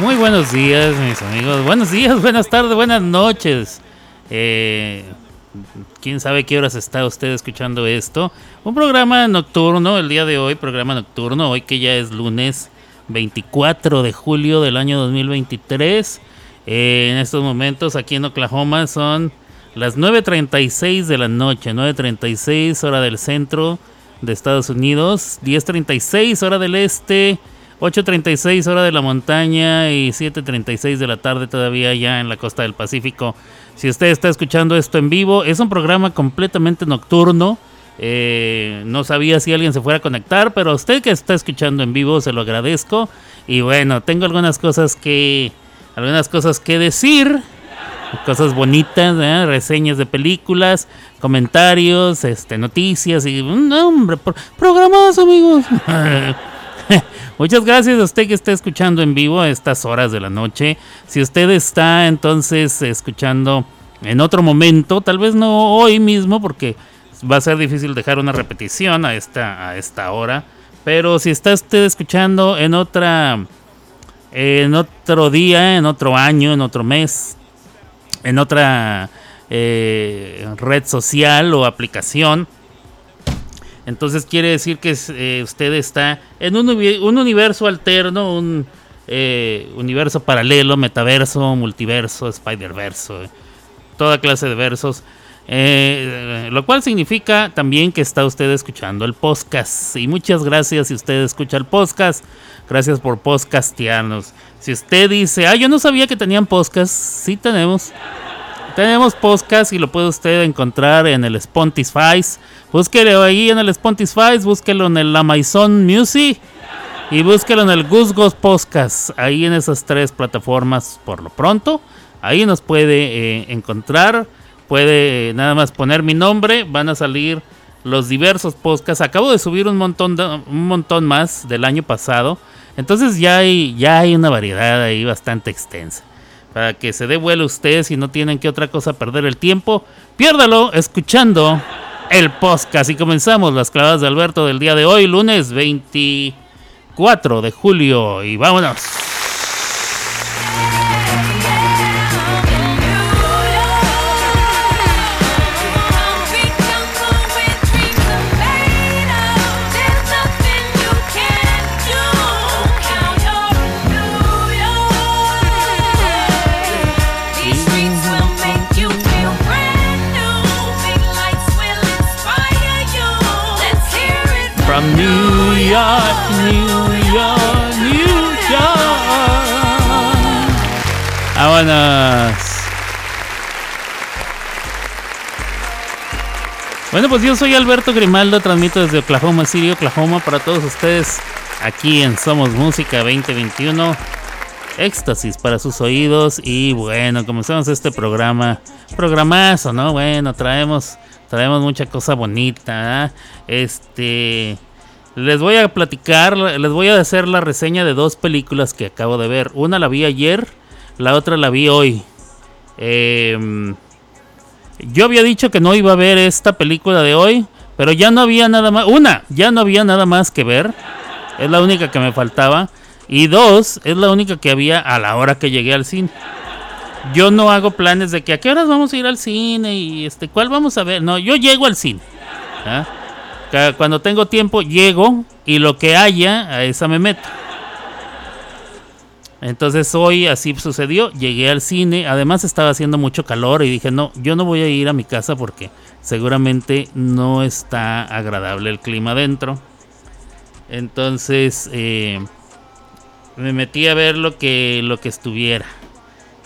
Muy buenos días, mis amigos. Buenos días, buenas tardes, buenas noches. Eh, quién sabe qué horas está usted escuchando esto. Un programa nocturno el día de hoy, programa nocturno, hoy que ya es lunes 24 de julio del año 2023. Eh, en estos momentos aquí en Oklahoma son las 9.36 de la noche, 9.36 hora del centro de Estados Unidos, 10.36 hora del este, 8.36 hora de la montaña y 7.36 de la tarde todavía ya en la costa del Pacífico. Si usted está escuchando esto en vivo, es un programa completamente nocturno. Eh, no sabía si alguien se fuera a conectar, pero usted que está escuchando en vivo se lo agradezco. Y bueno, tengo algunas cosas que, algunas cosas que decir cosas bonitas, reseñas de películas, comentarios, este, noticias y un hombre, programas amigos. Muchas gracias a usted que está escuchando en vivo a estas horas de la noche. Si usted está entonces escuchando en otro momento, tal vez no hoy mismo porque va a ser difícil dejar una repetición a esta a esta hora, pero si está usted escuchando en otra en otro día, en otro año, en otro mes, en otra eh, red social o aplicación. Entonces quiere decir que eh, usted está en un, universo alterno, un eh, universo paralelo, metaverso, multiverso, spider-verso, toda clase de versos. lo cual significa también que está usted escuchando el podcast. Y muchas gracias si usted escucha el podcast. Gracias por podcastearnos. Si usted dice, ah, yo no sabía que tenían podcast, sí tenemos. Tenemos podcast y lo puede usted encontrar en el Spotify. Búsquelo ahí en el Spotify, búsquelo en el Amazon Music y búsquelo en el Gusgos Podcast. Ahí en esas tres plataformas por lo pronto. Ahí nos puede eh, encontrar. Puede nada más poner mi nombre. Van a salir los diversos podcasts. Acabo de subir un montón, un montón más del año pasado. Entonces ya hay, ya hay una variedad ahí bastante extensa. Para que se dé vuelo usted si no tienen que otra cosa perder el tiempo, piérdalo escuchando el podcast. Y comenzamos las clavadas de Alberto del día de hoy, lunes 24 de julio. Y vámonos. Vámonos. Bueno, pues yo soy Alberto Grimaldo, transmito desde Oklahoma City, Oklahoma, para todos ustedes aquí en Somos Música 2021. Éxtasis para sus oídos y bueno, comenzamos este programa, programazo, ¿no? Bueno, traemos, traemos mucha cosa bonita, ¿eh? este, les voy a platicar, les voy a hacer la reseña de dos películas que acabo de ver. Una la vi ayer la otra la vi hoy. Em, yo había dicho que no iba a ver esta película de hoy, pero ya no había nada más. Una, ya no había nada más que ver. Es la única que me faltaba. Y dos, es la única que había a la hora que llegué al cine. Yo no hago planes de que a qué horas vamos a ir al cine y este, cuál vamos a ver. No, yo llego al cine. ¿ah? Cuando tengo tiempo, llego y lo que haya, a esa me meto. Entonces hoy así sucedió, llegué al cine, además estaba haciendo mucho calor y dije, no, yo no voy a ir a mi casa porque seguramente no está agradable el clima adentro. Entonces eh, me metí a ver lo que, lo que estuviera.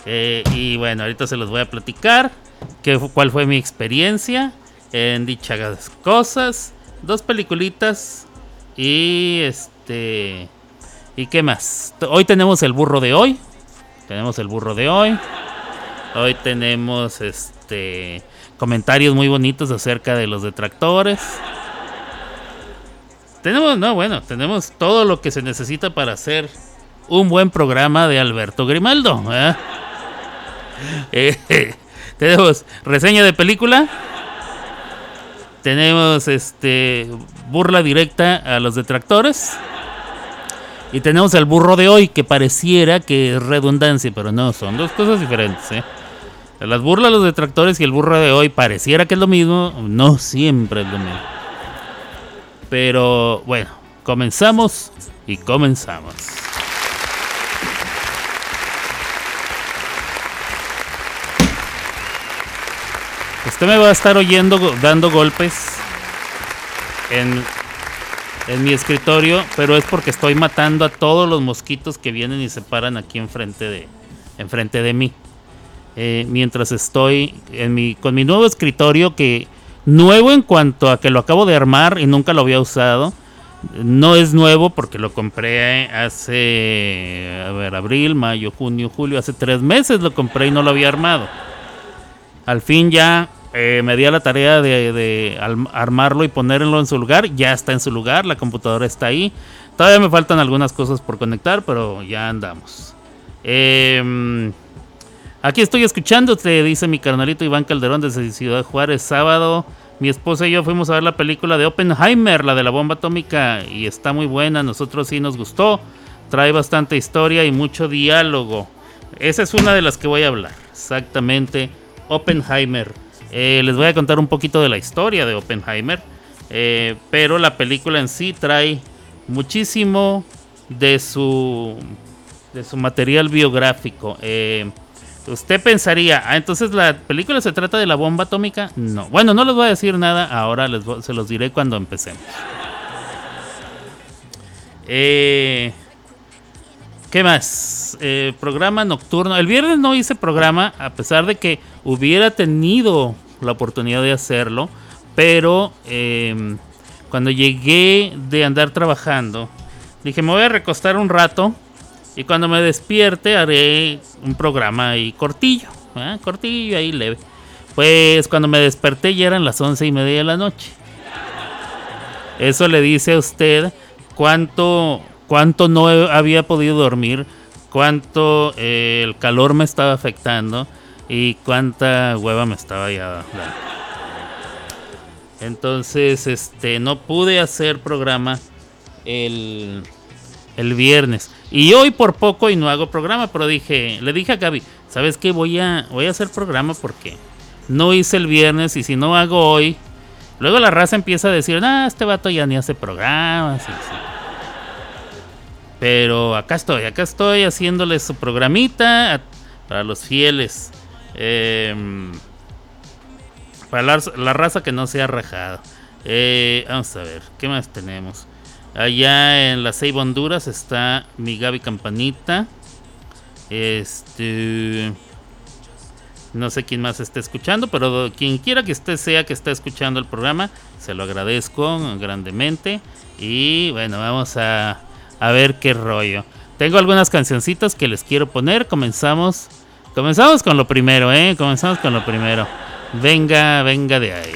Eh, y bueno, ahorita se los voy a platicar qué, cuál fue mi experiencia en dichas cosas. Dos peliculitas y este ¿Y qué más? Hoy tenemos el burro de hoy. Tenemos el burro de hoy. Hoy tenemos este comentarios muy bonitos acerca de los detractores. Tenemos, no, bueno, tenemos todo lo que se necesita para hacer un buen programa de Alberto Grimaldo. ¿eh? Eh, tenemos reseña de película. Tenemos este burla directa a los detractores. Y tenemos el burro de hoy, que pareciera que es redundancia, pero no, son dos cosas diferentes. ¿eh? Las burlas, los detractores y el burro de hoy pareciera que es lo mismo, no siempre es lo mismo. Pero bueno, comenzamos y comenzamos. Usted me va a estar oyendo dando golpes en, en mi escritorio, pero es porque estoy matando a todos los mosquitos que vienen y se paran aquí enfrente de, enfrente de mí. Eh, mientras estoy en mi, con mi nuevo escritorio que nuevo en cuanto a que lo acabo de armar y nunca lo había usado. No es nuevo porque lo compré hace, a ver, abril, mayo, junio, julio, hace tres meses lo compré y no lo había armado. Al fin ya eh, me di a la tarea de, armarlo y ponerlo en su lugar. Ya está en su lugar, la computadora está ahí. Todavía me faltan algunas cosas por conectar, pero ya andamos. Em, aquí estoy escuchando, te dice mi carnalito Iván Calderón desde Ciudad Juárez, sábado. Mi esposa y yo fuimos a ver la película de Oppenheimer, la de la bomba atómica, y está muy buena. Nosotros sí nos gustó. Trae bastante historia y mucho diálogo. Esa es una de las que voy a hablar. Exactamente. Oppenheimer. Eh, les voy a contar un poquito de la historia de Oppenheimer. Eh, pero la película en sí trae muchísimo de su, de su material biográfico. Eh, usted pensaría, ah, entonces la película se trata de la bomba atómica. No. Bueno, no les voy a decir nada. Ahora les se los diré cuando empecemos. ¿Qué más? Programa nocturno. El viernes no hice programa, a pesar de que hubiera tenido la oportunidad de hacerlo. Pero em, cuando llegué de andar trabajando, dije, me voy a recostar un rato. Y cuando me despierte haré un programa ahí cortillo. ¿eh? Cortillo ahí leve. Pues cuando me desperté ya eran las once y media de la noche. Eso le dice a usted cuánto cuánto no había podido dormir, cuánto eh, el calor me estaba afectando y cuánta hueva me estaba ya. Entonces, este, no pude hacer programa el, el viernes. Y hoy por poco y no hago programa, pero dije, le dije a Gaby, ¿sabes qué? Voy a, voy a hacer programa porque no hice el viernes y si no hago hoy, luego la raza empieza a decir, ah, este vato ya ni hace programas. Pero acá estoy, acá estoy haciéndoles su programita para los fieles. Em, para la, raza que no se ha rajado. Eh, vamos a ver, ¿qué más tenemos? Allá en la Seiba Honduras está mi Gaby Campanita. Este. No sé quién más está escuchando, pero quien quiera que esté sea que esté escuchando el programa, se lo agradezco grandemente. Y bueno, vamos a a ver qué rollo. Tengo algunas cancioncitas que les quiero poner. Comenzamos. Comenzamos con lo primero, ¿eh? Comenzamos con lo primero. Venga, venga de ahí.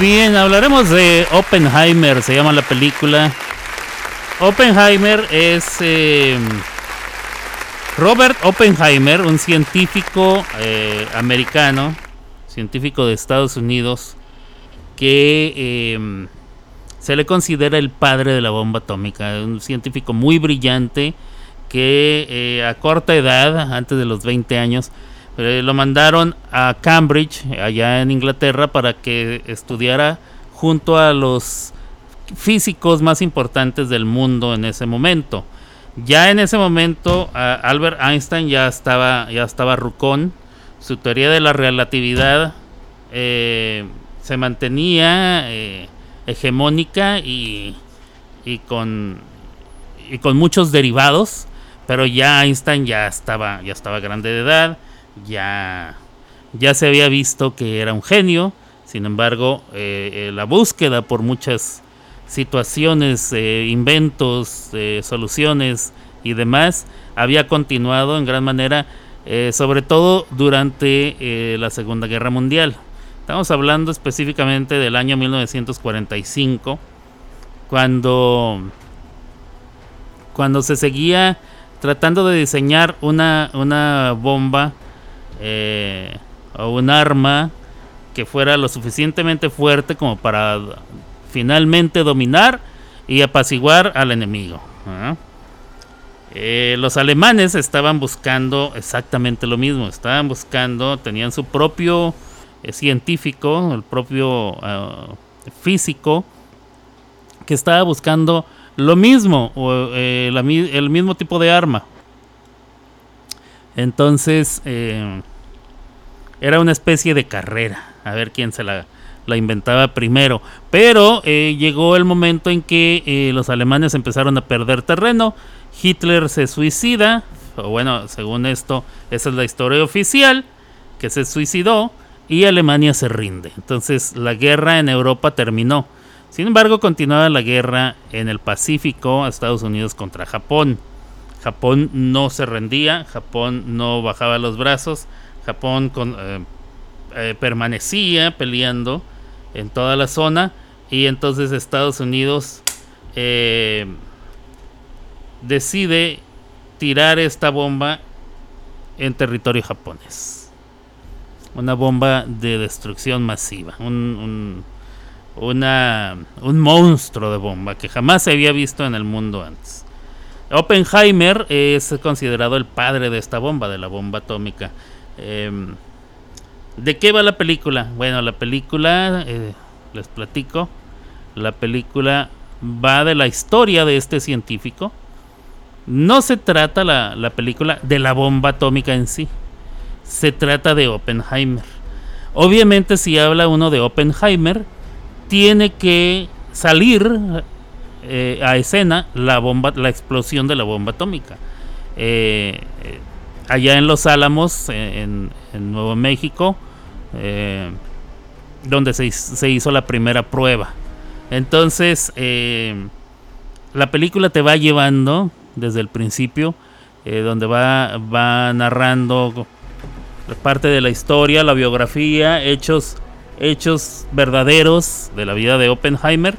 Bien, hablaremos de Oppenheimer, se llama la película. Oppenheimer es eh, Robert Oppenheimer, un científico eh, americano, científico de Estados Unidos, que eh, se le considera el padre de la bomba atómica, un científico muy brillante que a corta edad, antes de los 20 años, eh, lo mandaron a Cambridge, allá en Inglaterra, para que estudiara junto a los físicos más importantes del mundo en ese momento. Ya en ese momento Albert Einstein ya estaba, ya estaba rucón. Su teoría de la relatividad eh, se mantenía eh, hegemónica y, y, con, y con muchos derivados, pero ya Einstein ya estaba, ya estaba grande de edad, ya, ya se había visto que era un genio, sin embargo, eh, eh, la búsqueda por muchas situaciones, eh, inventos, soluciones y demás había continuado en gran manera, sobre todo durante la Segunda Guerra Mundial. Estamos hablando específicamente del año 1945, cuando, cuando se seguía tratando de diseñar una, una bomba o un arma que fuera lo suficientemente fuerte como para finalmente dominar y apaciguar al enemigo. Eh, los alemanes estaban buscando exactamente lo mismo, estaban buscando, tenían su propio eh, científico, el propio ah, físico, que estaba buscando lo mismo, o, eh, el mismo tipo de arma. Entonces, era una especie de carrera a ver quién se la, inventaba primero. Pero eh, llegó el momento en que eh, los alemanes empezaron a perder terreno. Hitler se suicida, o bueno, según esto, esa es la historia oficial, que se suicidó y Alemania se rinde. Entonces la guerra en Europa terminó. Sin embargo, continuaba la guerra en el Pacífico, Estados Unidos contra Japón. Japón no se rendía, Japón no bajaba los brazos, Japón eh, eh, permanecía peleando en toda la zona y entonces Estados Unidos eh, decide tirar esta bomba en territorio japonés. Una bomba de destrucción masiva, un, un monstruo de bomba que jamás se había visto en el mundo antes. Oppenheimer es considerado el padre de esta bomba, de la bomba atómica. Em, ¿De qué va la película? Bueno, la película, eh, les platico, la película va de la historia de este científico. No se trata la, la película de la bomba atómica en sí, se trata de Oppenheimer. Obviamente si habla uno de Oppenheimer, tiene que salir eh, a escena la bomba, la explosión de la bomba atómica. Eh, allá en Los Álamos, en, Nuevo México, eh, donde se, hizo la primera prueba. Entonces, eh, la película te va llevando desde el principio, eh, donde va, va narrando parte de la historia, la biografía, hechos, hechos verdaderos de la vida de Oppenheimer,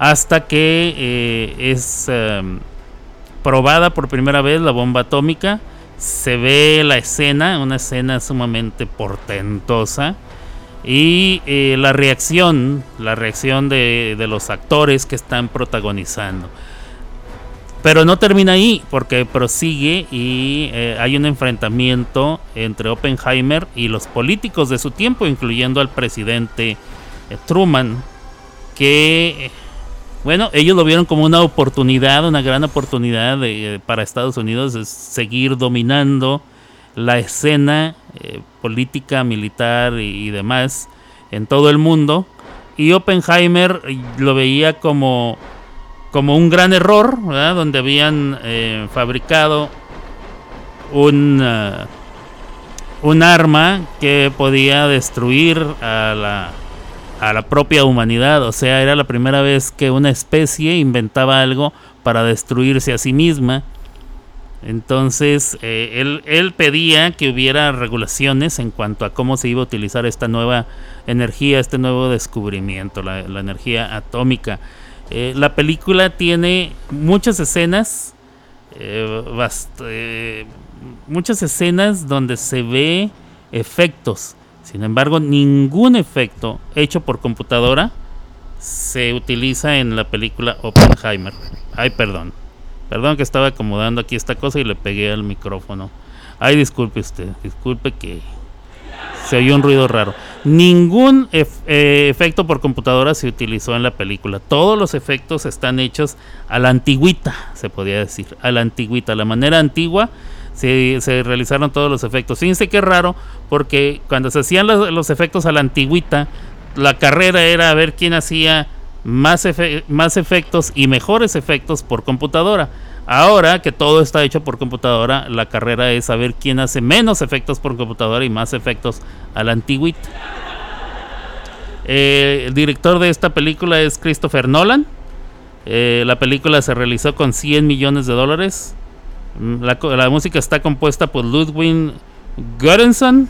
hasta que es probada por primera vez la bomba atómica se ve la escena, una escena sumamente portentosa. Y eh, la reacción, la reacción de, los actores que están protagonizando. Pero no termina ahí, porque prosigue y eh, hay un enfrentamiento entre Oppenheimer y los políticos de su tiempo, incluyendo al presidente eh, Truman, que bueno, ellos lo vieron como una oportunidad, una gran oportunidad para Estados Unidos de seguir dominando la escena eh, política, militar y, demás en todo el mundo. Y Oppenheimer lo veía como, como un gran error, donde habían eh, fabricado un, un arma que podía destruir a la a la propia humanidad. O sea, era la primera vez que una especie inventaba algo para destruirse a sí misma. Entonces, eh, él, pedía que hubiera regulaciones en cuanto a cómo se iba a utilizar esta nueva energía, este nuevo descubrimiento, la, energía atómica. Eh, la película tiene muchas escenas, eh, muchas escenas donde se ve efectos sin embargo, ningún efecto hecho por computadora se utiliza en la película Oppenheimer. Ay, perdón. Perdón que estaba acomodando aquí esta cosa y le pegué al micrófono. Ay, disculpe usted. Disculpe que se oyó un ruido raro. Ningún eh, efecto por computadora se utilizó en la película. Todos los efectos están hechos a la antigüita, se podría decir. A la antigüita, la manera antigua se, realizaron todos los efectos. Fíjense qué raro, porque cuando se hacían los, efectos a la antigüita, la carrera era a ver quién hacía más, más efectos y mejores efectos por computadora. Ahora que todo está hecho por computadora, la carrera es saber quién hace menos efectos por computadora y más efectos a la antigüita. Eh, el director de esta película es Christopher Nolan. Eh, la película se realizó con 100 millones de dólares. Mm, la, música está compuesta por Ludwig Göransson,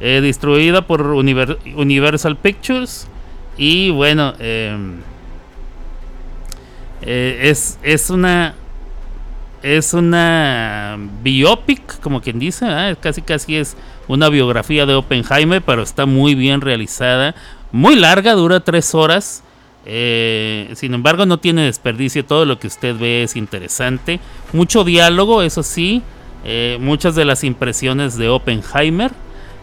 eh, distribuida por Universal Pictures. Y bueno, em, es, es una es una biopic, como quien dice, casi casi es una biografía de Oppenheimer, pero está muy bien realizada, muy larga, dura tres horas. Eh, sin embargo, no tiene desperdicio. Todo lo que usted ve es interesante. Mucho diálogo, eso sí. Eh, muchas de las impresiones de Oppenheimer.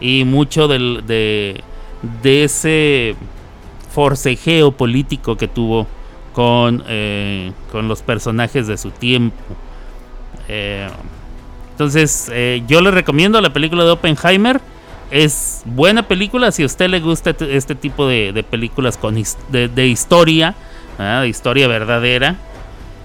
Y mucho del, de, ese forcejeo político que tuvo con, eh, con los personajes de su tiempo. entonces, yo le recomiendo la película de Oppenheimer es buena película si a usted le gusta este, tipo de, películas con de, historia, de historia verdadera.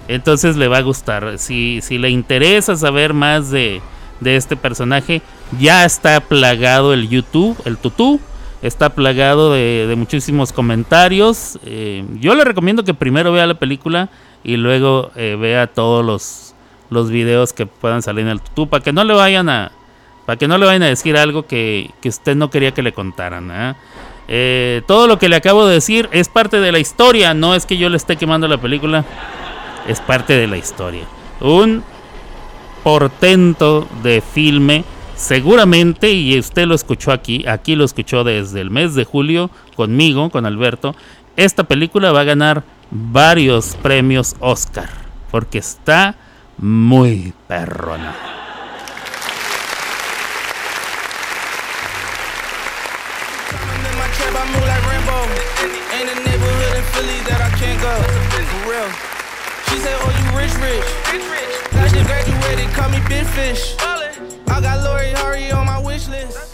Entonces le va a gustar. Si, si le interesa saber más de, este personaje, ya está plagado el YouTube, el tutú. Está plagado de, muchísimos comentarios. Eh, yo le recomiendo que primero vea la película y luego eh, vea todos los, los videos que puedan salir en el tutú para que no le vayan a, para que no le vayan a decir algo que, usted no quería que le contaran. ¿eh? Eh, todo lo que le acabo de decir es parte de la historia, no es que yo le esté quemando la película, es parte de la historia. Un portento de filme, seguramente, y usted lo escuchó aquí, aquí lo escuchó desde el mes de julio conmigo, con Alberto, esta película va a ganar varios premios Oscar, porque está muy perrona.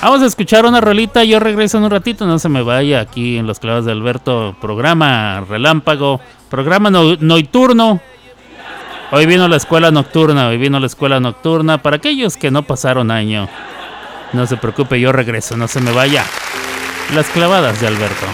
Vamos a escuchar una rolita, yo regreso en un ratito, no se me vaya aquí en los clavos de Alberto, programa relámpago, programa nocturno. Hoy vino la escuela nocturna, hoy vino la escuela nocturna. Para aquellos que no pasaron año, no se preocupe, yo regreso, no se me vaya. Las clavadas de Alberto.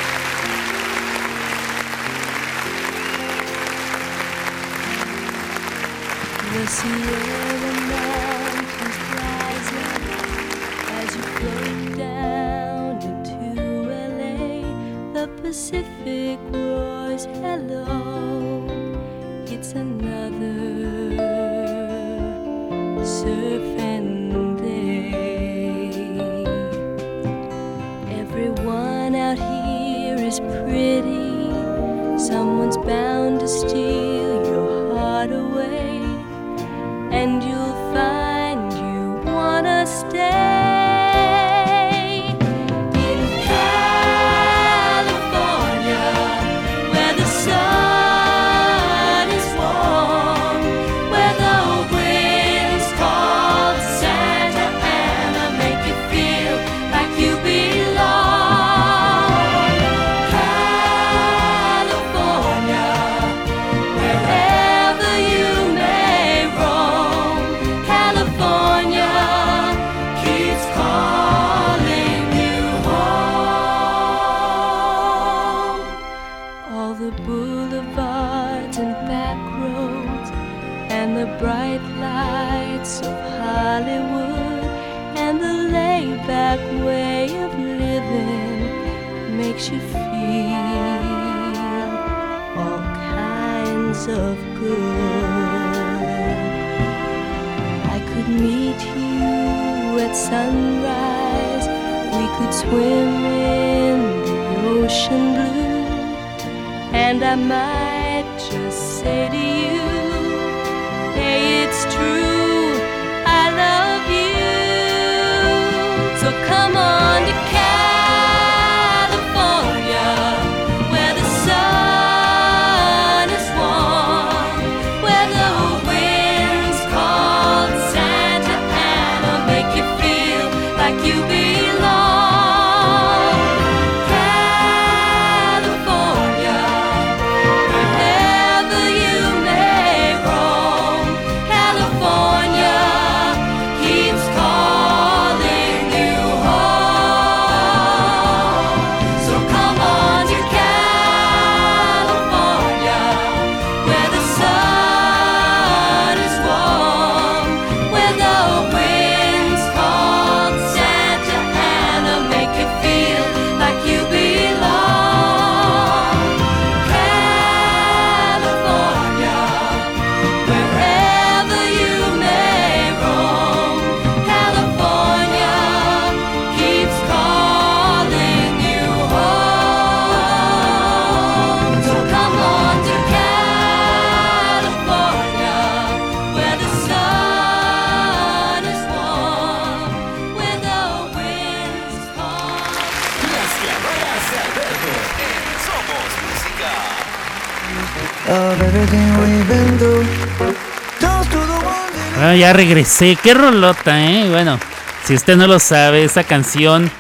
Ya regresé. Qué rolota, ¿eh? Bueno, si usted no lo sabe, esa canción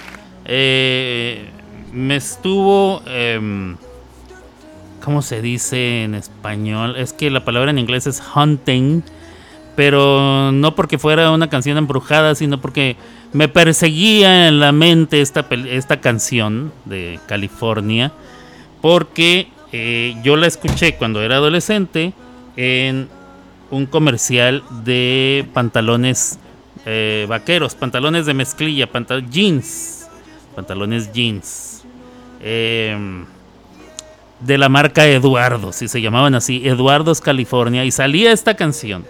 eh, me estuvo... Em, ¿Cómo se dice en español? Es que la palabra en inglés es hunting. Pero no porque fuera una canción embrujada, sino porque me perseguía en la mente esta, esta canción de California. Porque eh, yo la escuché cuando era adolescente en un comercial de pantalones eh, vaqueros, pantalones de mezclilla, jeans, pantalones jeans. Em, de la marca Eduardo, si se llamaban así, Eduardo's California, y salía esta canción.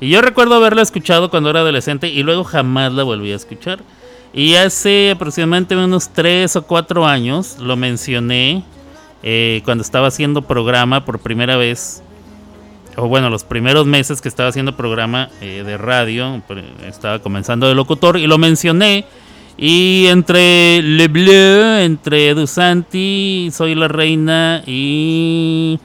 Y yo recuerdo haberla escuchado cuando era adolescente y luego jamás la volví a escuchar. Y hace aproximadamente unos 3 o 4 años lo mencioné eh, cuando estaba haciendo programa por primera vez, o bueno, los primeros meses que estaba haciendo programa eh, de radio, estaba comenzando de locutor y lo mencioné. Y entre Le Bleu, entre Dusanti, Soy la Reina y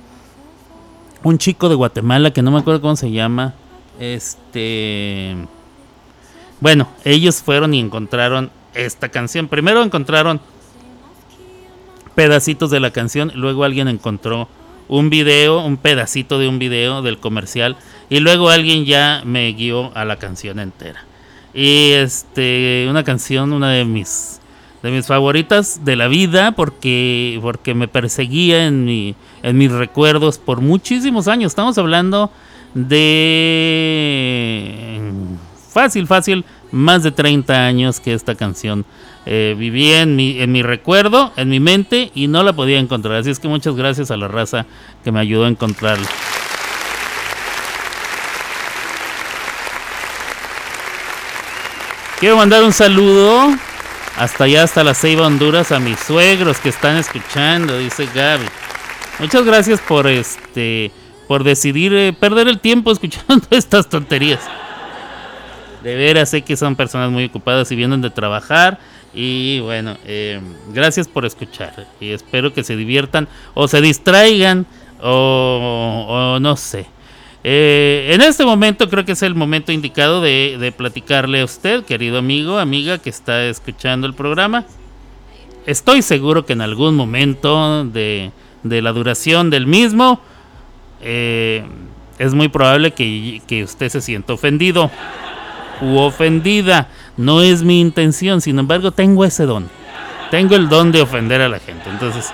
un chico de Guatemala que no me acuerdo cómo se llama. Este. Bueno, ellos fueron y encontraron esta canción. Primero encontraron pedacitos de la canción. Luego alguien encontró un video, un pedacito de un video del comercial. Y luego alguien ya me guió a la canción entera. Y este, una canción, una de mis, de mis favoritas de la vida, porque, porque me perseguía en, mi, en mis recuerdos por muchísimos años. Estamos hablando de fácil, fácil, más de 30 años que esta canción eh, vivía en mi, en mi recuerdo, en mi mente y no la podía encontrar. Así es que muchas gracias a la raza que me ayudó a encontrarla. Quiero mandar un saludo hasta allá, hasta la Ceiba, Honduras, a mis suegros que están escuchando, dice Gaby. Muchas gracias por este por decidir eh, perder el tiempo escuchando estas tonterías. De veras sé que son personas muy ocupadas y vienen de trabajar y bueno, eh, gracias por escuchar. Y espero que se diviertan o se distraigan o, no sé. Eh, en este momento creo que es el momento indicado de, platicarle a usted, querido amigo, amiga que está escuchando el programa. Estoy seguro que en algún momento de, la duración del mismo eh, es muy probable que usted se sienta ofendido u ofendida. No es mi intención, sin embargo tengo ese don. Tengo el don de ofender a la gente. Entonces,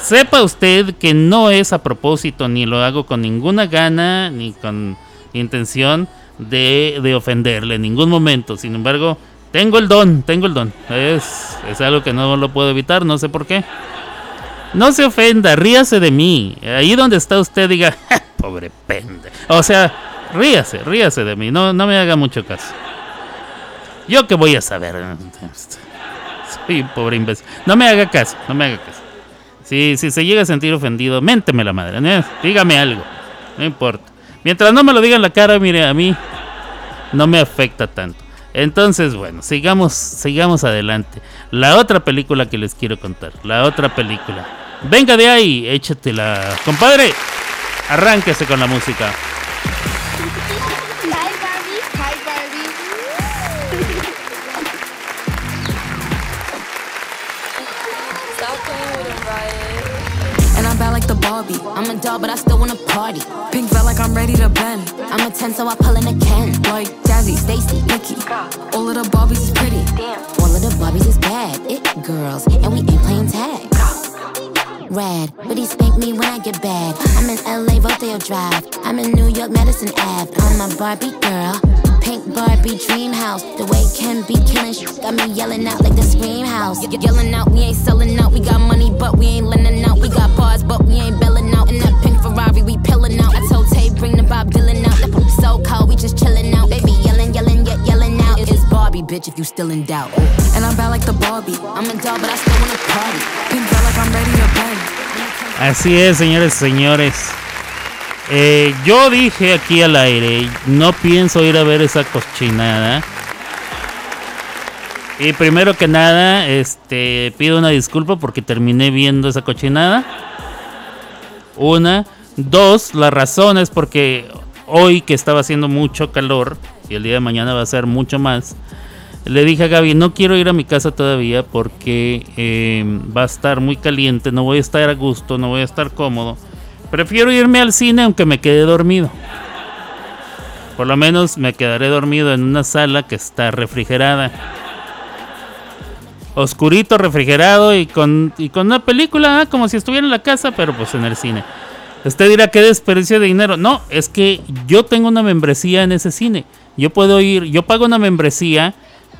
sepa usted que no es a propósito, ni lo hago con ninguna gana, ni con intención de, de ofenderle en ningún momento. Sin embargo, tengo el don, tengo el don. Es, es algo que no lo puedo evitar, no sé por qué. No se ofenda, ríase de mí. Ahí donde está usted diga, pobre pende. O sea, ríase, ríase de mí, no, no me haga mucho caso. Yo qué voy a saber. Soy un pobre imbécil. No me haga caso, no me haga caso. Si, si se llega a sentir ofendido, ménteme la madre. Dígame algo, no importa. Mientras no me lo diga en la cara, mire, a mí no me afecta tanto. Entonces, bueno, sigamos, sigamos adelante. La otra película que les quiero contar, la otra película. Venga de ahí, échatela, compadre. Arránquese con la música. Barbie. I'm a doll, but I still wanna party. Pink felt like I'm ready to bend. I'm a 10, so I pull in a Ken. Like Jazzy, Stacy, Nikki. All of the Barbies is pretty. Damn, All of the Barbies is bad. It girls, and we ain't playing tag. Rad, but he spank me when I get bad. I'm in LA, Rodeo Drive. I'm in New York, Madison Ave. I'm a Barbie girl. Pink Barbie dream house. The way Ken be killing shit got me yelling out like the scream house. Y yelling out, we ain't selling out. We got money, but we ain't lending out. We got bars, but we ain't belling out. In that pink Ferrari, we pillin' out. I told Tay, bring the Bob Dylan out. Poop so cold, we just chillin' out. Baby yelling, yelling, yet yelling out. It's Barbie, bitch, if you still in doubt. And I'm bad like the Barbie. I'm a doll, but I still wanna party. Pink like I'm ready to bend. Así es, señores, señores. Eh, yo dije aquí al aire, no pienso ir a ver esa cochinada. Y primero que nada, este, pido una disculpa porque terminé viendo esa cochinada. Una, Dos, la razón es porque hoy que estaba haciendo mucho calor y el día de mañana va a ser mucho más, le dije a Gaby, no quiero ir a mi casa todavía porque em, va a estar muy caliente, no voy a estar a gusto, no voy a estar cómodo. Prefiero irme al cine aunque me quede dormido. Por lo menos me quedaré dormido en una sala que está refrigerada. Oscurito, refrigerado y con, y con una película ah, como si estuviera en la casa, pero pues en el cine. Usted dirá, ¿qué desperdicio de dinero? No, es que yo tengo una membresía en ese cine. Yo puedo ir, yo pago una membresía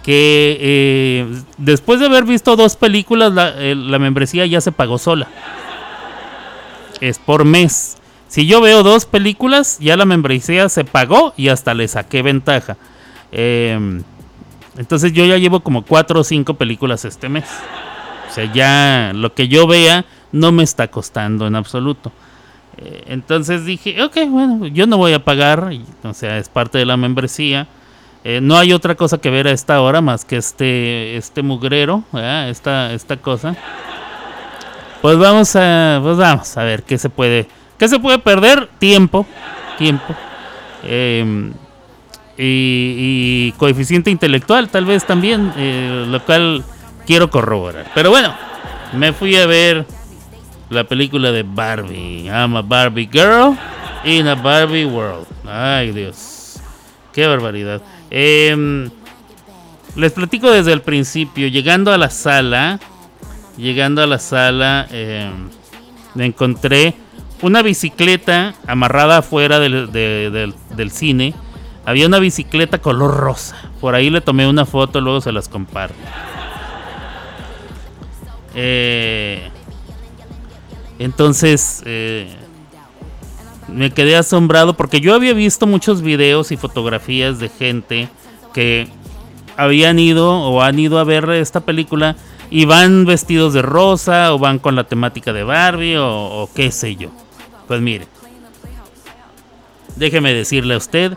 que eh, después de haber visto dos películas, la, la membresía ya se pagó sola. Es por mes. Si yo veo dos películas, ya la membresía se pagó y hasta le saqué ventaja. Em, entonces yo ya llevo como cuatro o cinco películas este mes. O sea, ya lo que yo vea no me está costando en absoluto. Eh, entonces dije, ok, bueno, yo no voy a pagar. o sea, es parte de la membresía. Eh, no hay otra cosa que ver a esta hora más que este, este mugrero, esta, esta cosa. Pues vamos a, pues vamos a ver qué se puede ¿Qué se puede perder? Tiempo. Tiempo. Em, y, coeficiente intelectual, tal vez también, eh, lo cual quiero corroborar. Pero bueno, me fui a ver la película de Barbie. I'm a Barbie girl in a Barbie world. Ay, Dios. Qué barbaridad. Em, les platico desde el principio. Llegando a la sala, llegando a la sala, me encontré una bicicleta amarrada afuera del, cine. Había una bicicleta color rosa. Por ahí le tomé una foto, luego se las comparto. Eh, entonces, eh, me quedé asombrado porque yo había visto muchos videos y fotografías de gente que habían ido o han ido a ver esta película y van vestidos de rosa o van con la temática de Barbie o qué sé yo. Pues mire, déjeme decirle a usted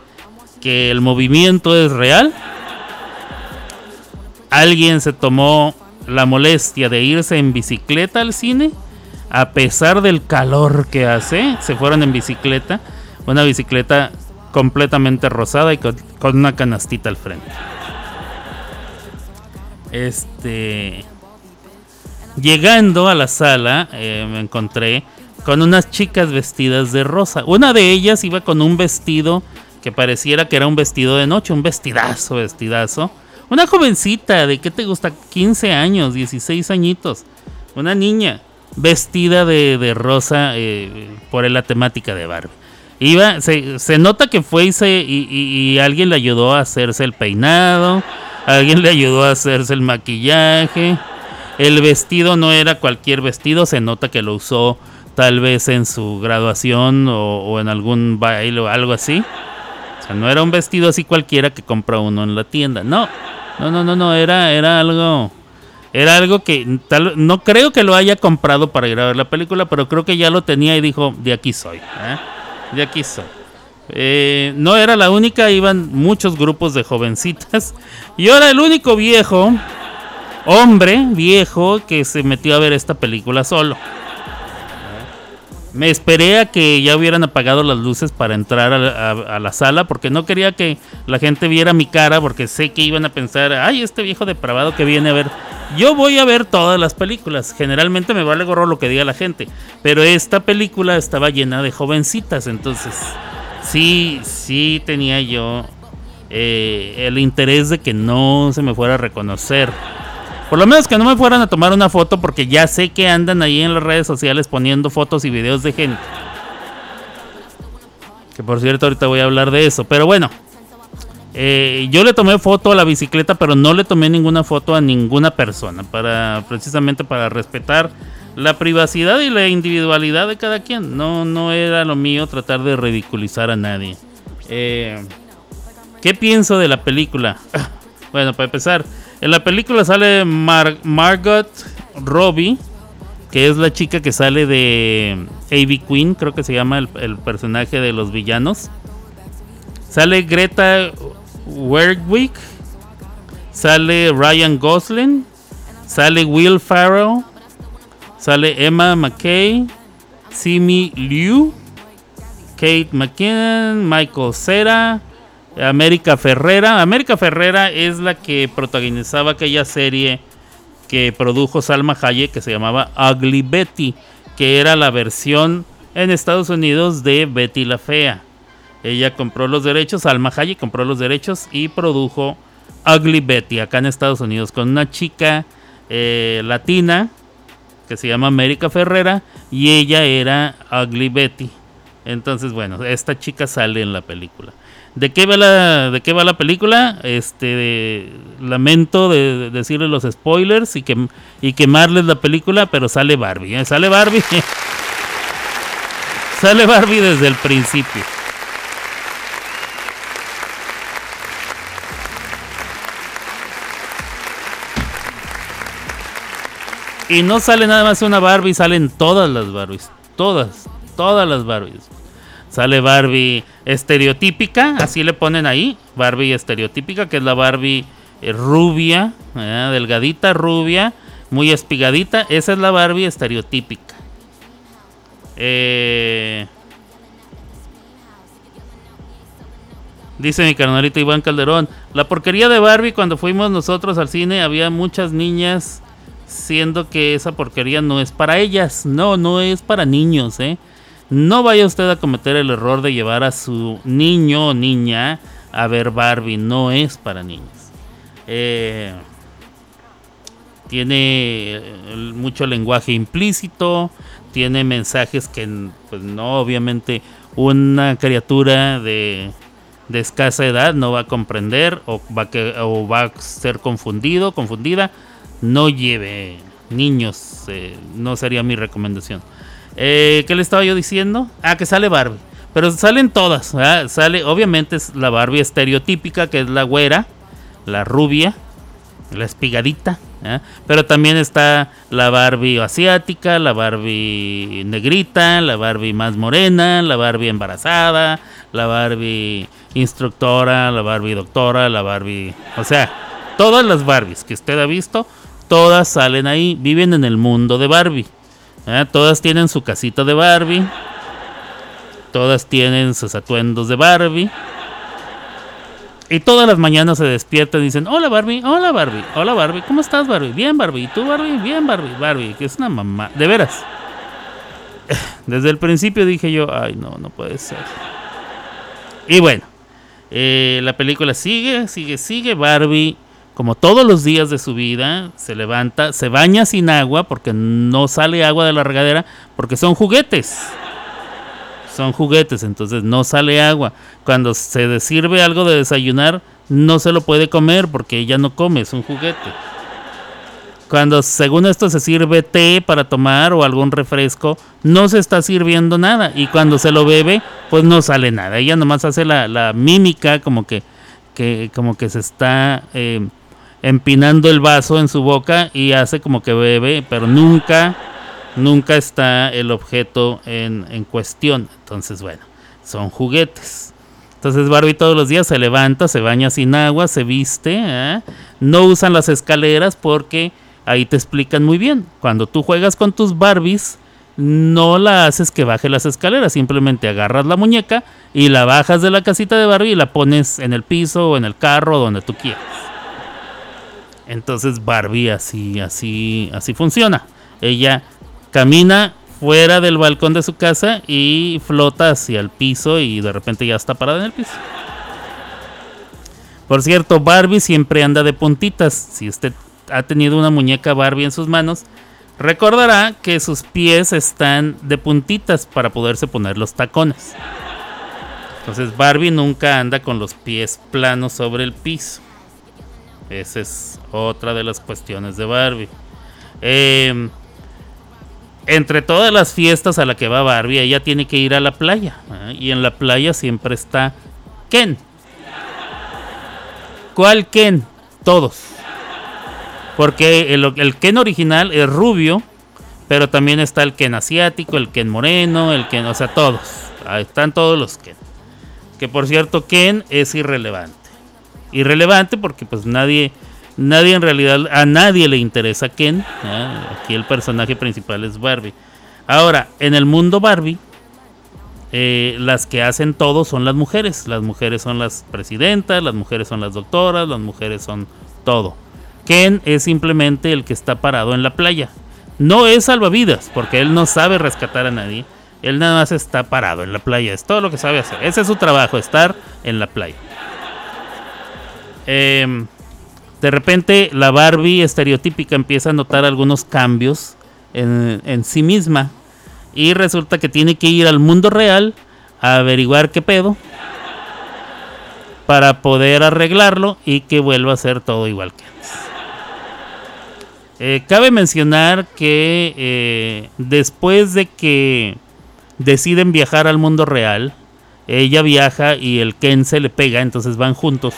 que el movimiento es real. Alguien se tomó la molestia de irse en bicicleta al cine. A pesar del calor que hace, se fueron en bicicleta. Una bicicleta completamente rosada y con, una canastita al frente. Este. Llegando a la sala, eh, me encontré con unas chicas vestidas de rosa. Una de ellas iba con un vestido que pareciera que era un vestido de noche, un vestidazo, vestidazo. Una jovencita de, ¿qué te gusta? 15 años, 16 añitos. Una niña vestida de, rosa eh, por la temática de Barbie. Iba, se, nota que fue y, y, alguien le ayudó a hacerse el peinado, alguien le ayudó a hacerse el maquillaje. El vestido no era cualquier vestido, se nota que lo usó tal vez en su graduación o, en algún baile o algo así. O sea, no era un vestido así cualquiera que compra uno en la tienda. No, no, no, no, no, era, era algo... Era algo que tal, no creo que lo haya comprado para ver la película, pero creo que ya lo tenía y dijo, de aquí soy. ¿eh? De aquí soy. Eh, no era la única, iban muchos grupos de jovencitas. Y ahora el único viejo, hombre viejo, que se metió a ver esta película solo. Me esperé a que ya hubieran apagado las luces para entrar a, la sala porque no quería que la gente viera mi cara porque sé que iban a pensar, ay, este viejo depravado que viene a ver. Yo voy a ver todas las películas, generalmente me vale gorro lo que diga la gente, pero esta película estaba llena de jovencitas, entonces sí, sí tenía yo eh, el interés de que no se me fuera a reconocer. Por lo menos que no me fueran a tomar una foto porque ya sé que andan ahí en las redes sociales poniendo fotos y videos de gente. Que por cierto ahorita voy a hablar de eso. Pero bueno. Eh, yo le tomé foto a la bicicleta, pero no le tomé ninguna foto a ninguna persona. Para, precisamente para respetar la privacidad y la individualidad de cada quien. No, no era lo mío tratar de ridiculizar a nadie. Eh, ¿Qué pienso de la película? Bueno, para empezar, en la película sale Margot Robbie, que es la chica que sale de A.B. Queen, creo que se llama el, personaje de los villanos. Sale Greta Werwick, sale Ryan Gosling, sale Will Farrell, sale Emma McKay, Simi Liu, Kate McKinnon, Michael Cera, América Ferrera. América Ferrera es la que protagonizaba aquella serie que produjo Salma Hayek que se llamaba Ugly Betty, que era la versión en Estados Unidos de Betty la Fea. Ella compró los derechos, Salma Hayek compró los derechos y produjo Ugly Betty acá en Estados Unidos con una chica eh, latina que se llama América Ferrera y ella era Ugly Betty. Entonces, bueno, esta chica sale en la película. ¿De qué va la, de qué va la película? Este, lamento de, decirles los spoilers y, que, y quemarles la película, pero sale Barbie. ¿eh? Sale Barbie. sale Barbie desde el principio. Y no sale nada más una Barbie, salen todas las Barbies. Todas, todas las Barbies. Sale Barbie estereotípica, así le ponen ahí. Barbie estereotípica, que es la Barbie eh, rubia, delgadita, rubia, muy espigadita. Esa es la Barbie estereotípica. Eh, dice mi carnalito Iván Calderón, la porquería de Barbie cuando fuimos nosotros al cine había muchas niñas siendo que esa porquería no es para ellas, no, no es para niños, ¿eh? No vaya usted a cometer el error de llevar a su niño o niña a ver Barbie, no es para niños. Eh, tiene eh, mucho lenguaje implícito, tiene mensajes que, pues no, obviamente una criatura de, de escasa edad no va a comprender o va, que, a ser confundido, confundida no lleve niños, eh, no sería mi recomendación. Eh, ¿Qué le estaba yo diciendo? Ah, que sale Barbie. Pero salen todas. Sale, obviamente es la Barbie estereotípica, que es la güera, la rubia, la espigadita. Pero también está la Barbie asiática, la Barbie negrita, la Barbie más morena, la Barbie embarazada, la Barbie instructora, la Barbie doctora, la Barbie... O sea, todas las Barbies que usted ha visto todas salen ahí, viven en el mundo de Barbie. ¿Eh? Todas tienen su casita de Barbie. Todas tienen sus atuendos de Barbie. Y todas las mañanas se despiertan y dicen, hola Barbie, hola Barbie, hola Barbie, ¿cómo estás Barbie? Bien Barbie, ¿y tú Barbie? Bien Barbie, Barbie, que es una mamá, de veras. Desde el principio dije yo, ay no, no puede ser. Y bueno, eh, la película sigue, sigue, sigue, Barbie como todos los días de su vida, se levanta, se baña sin agua porque no sale agua de la regadera porque son juguetes. Son juguetes, entonces no sale agua. Cuando se sirve algo de desayunar, no se lo puede comer porque ella no come, es un juguete. Cuando según esto se sirve té para tomar o algún refresco, no se está sirviendo nada. Y cuando se lo bebe, pues no sale nada. Ella nomás hace la, mímica como que, que, como que se está eh, empinando el vaso en su boca y hace como que bebe, pero nunca, nunca está el objeto en, cuestión. Entonces, bueno, son juguetes. Entonces Barbie todos los días se levanta, se baña sin agua, se viste. ¿eh? No usan las escaleras porque ahí te explican muy bien. Cuando tú juegas con tus Barbies, no la haces que baje las escaleras, simplemente agarras la muñeca y la bajas de la casita de Barbie y la pones en el piso o en el carro donde tú quieras. Entonces Barbie así, así, así funciona. Ella camina fuera del balcón de su casa y flota hacia el piso y de repente ya está parada en el piso. Por cierto, Barbie siempre anda de puntitas. Si usted ha tenido una muñeca Barbie en sus manos, recordará que sus pies están de puntitas para poderse poner los tacones. Entonces Barbie nunca anda con los pies planos sobre el piso. Esa es otra de las cuestiones de Barbie. Em, entre todas las fiestas a la que va Barbie, ella tiene que ir a la playa. ¿eh? Y en la playa siempre está Ken. ¿Cuál Ken? Todos. Porque el, el, Ken original es rubio, pero también está el Ken asiático, el Ken moreno, el Ken, o sea, todos. Ahí están todos los Ken. Que por cierto, Ken es irrelevante irrelevante porque pues nadie nadie en realidad a nadie le interesa Ken aquí el personaje principal es Barbie ahora en el mundo Barbie eh, las que hacen todo son las mujeres. Las mujeres son las presidentas, las mujeres son las doctoras, las mujeres son todo. Ken es simplemente el que está parado en la playa. No es salvavidas, porque él no sabe rescatar a nadie. Él nada más está parado en la playa. Es todo lo que sabe hacer. Ese es su trabajo, estar en la playa. Em, de repente la Barbie estereotípica empieza a notar algunos cambios en, sí misma. Y resulta que tiene que ir al mundo real a averiguar qué pedo. Para poder arreglarlo y que vuelva a ser todo igual que antes. Eh, cabe mencionar que eh, después de que deciden viajar al mundo real, ella viaja y el Ken se le pega, entonces van juntos.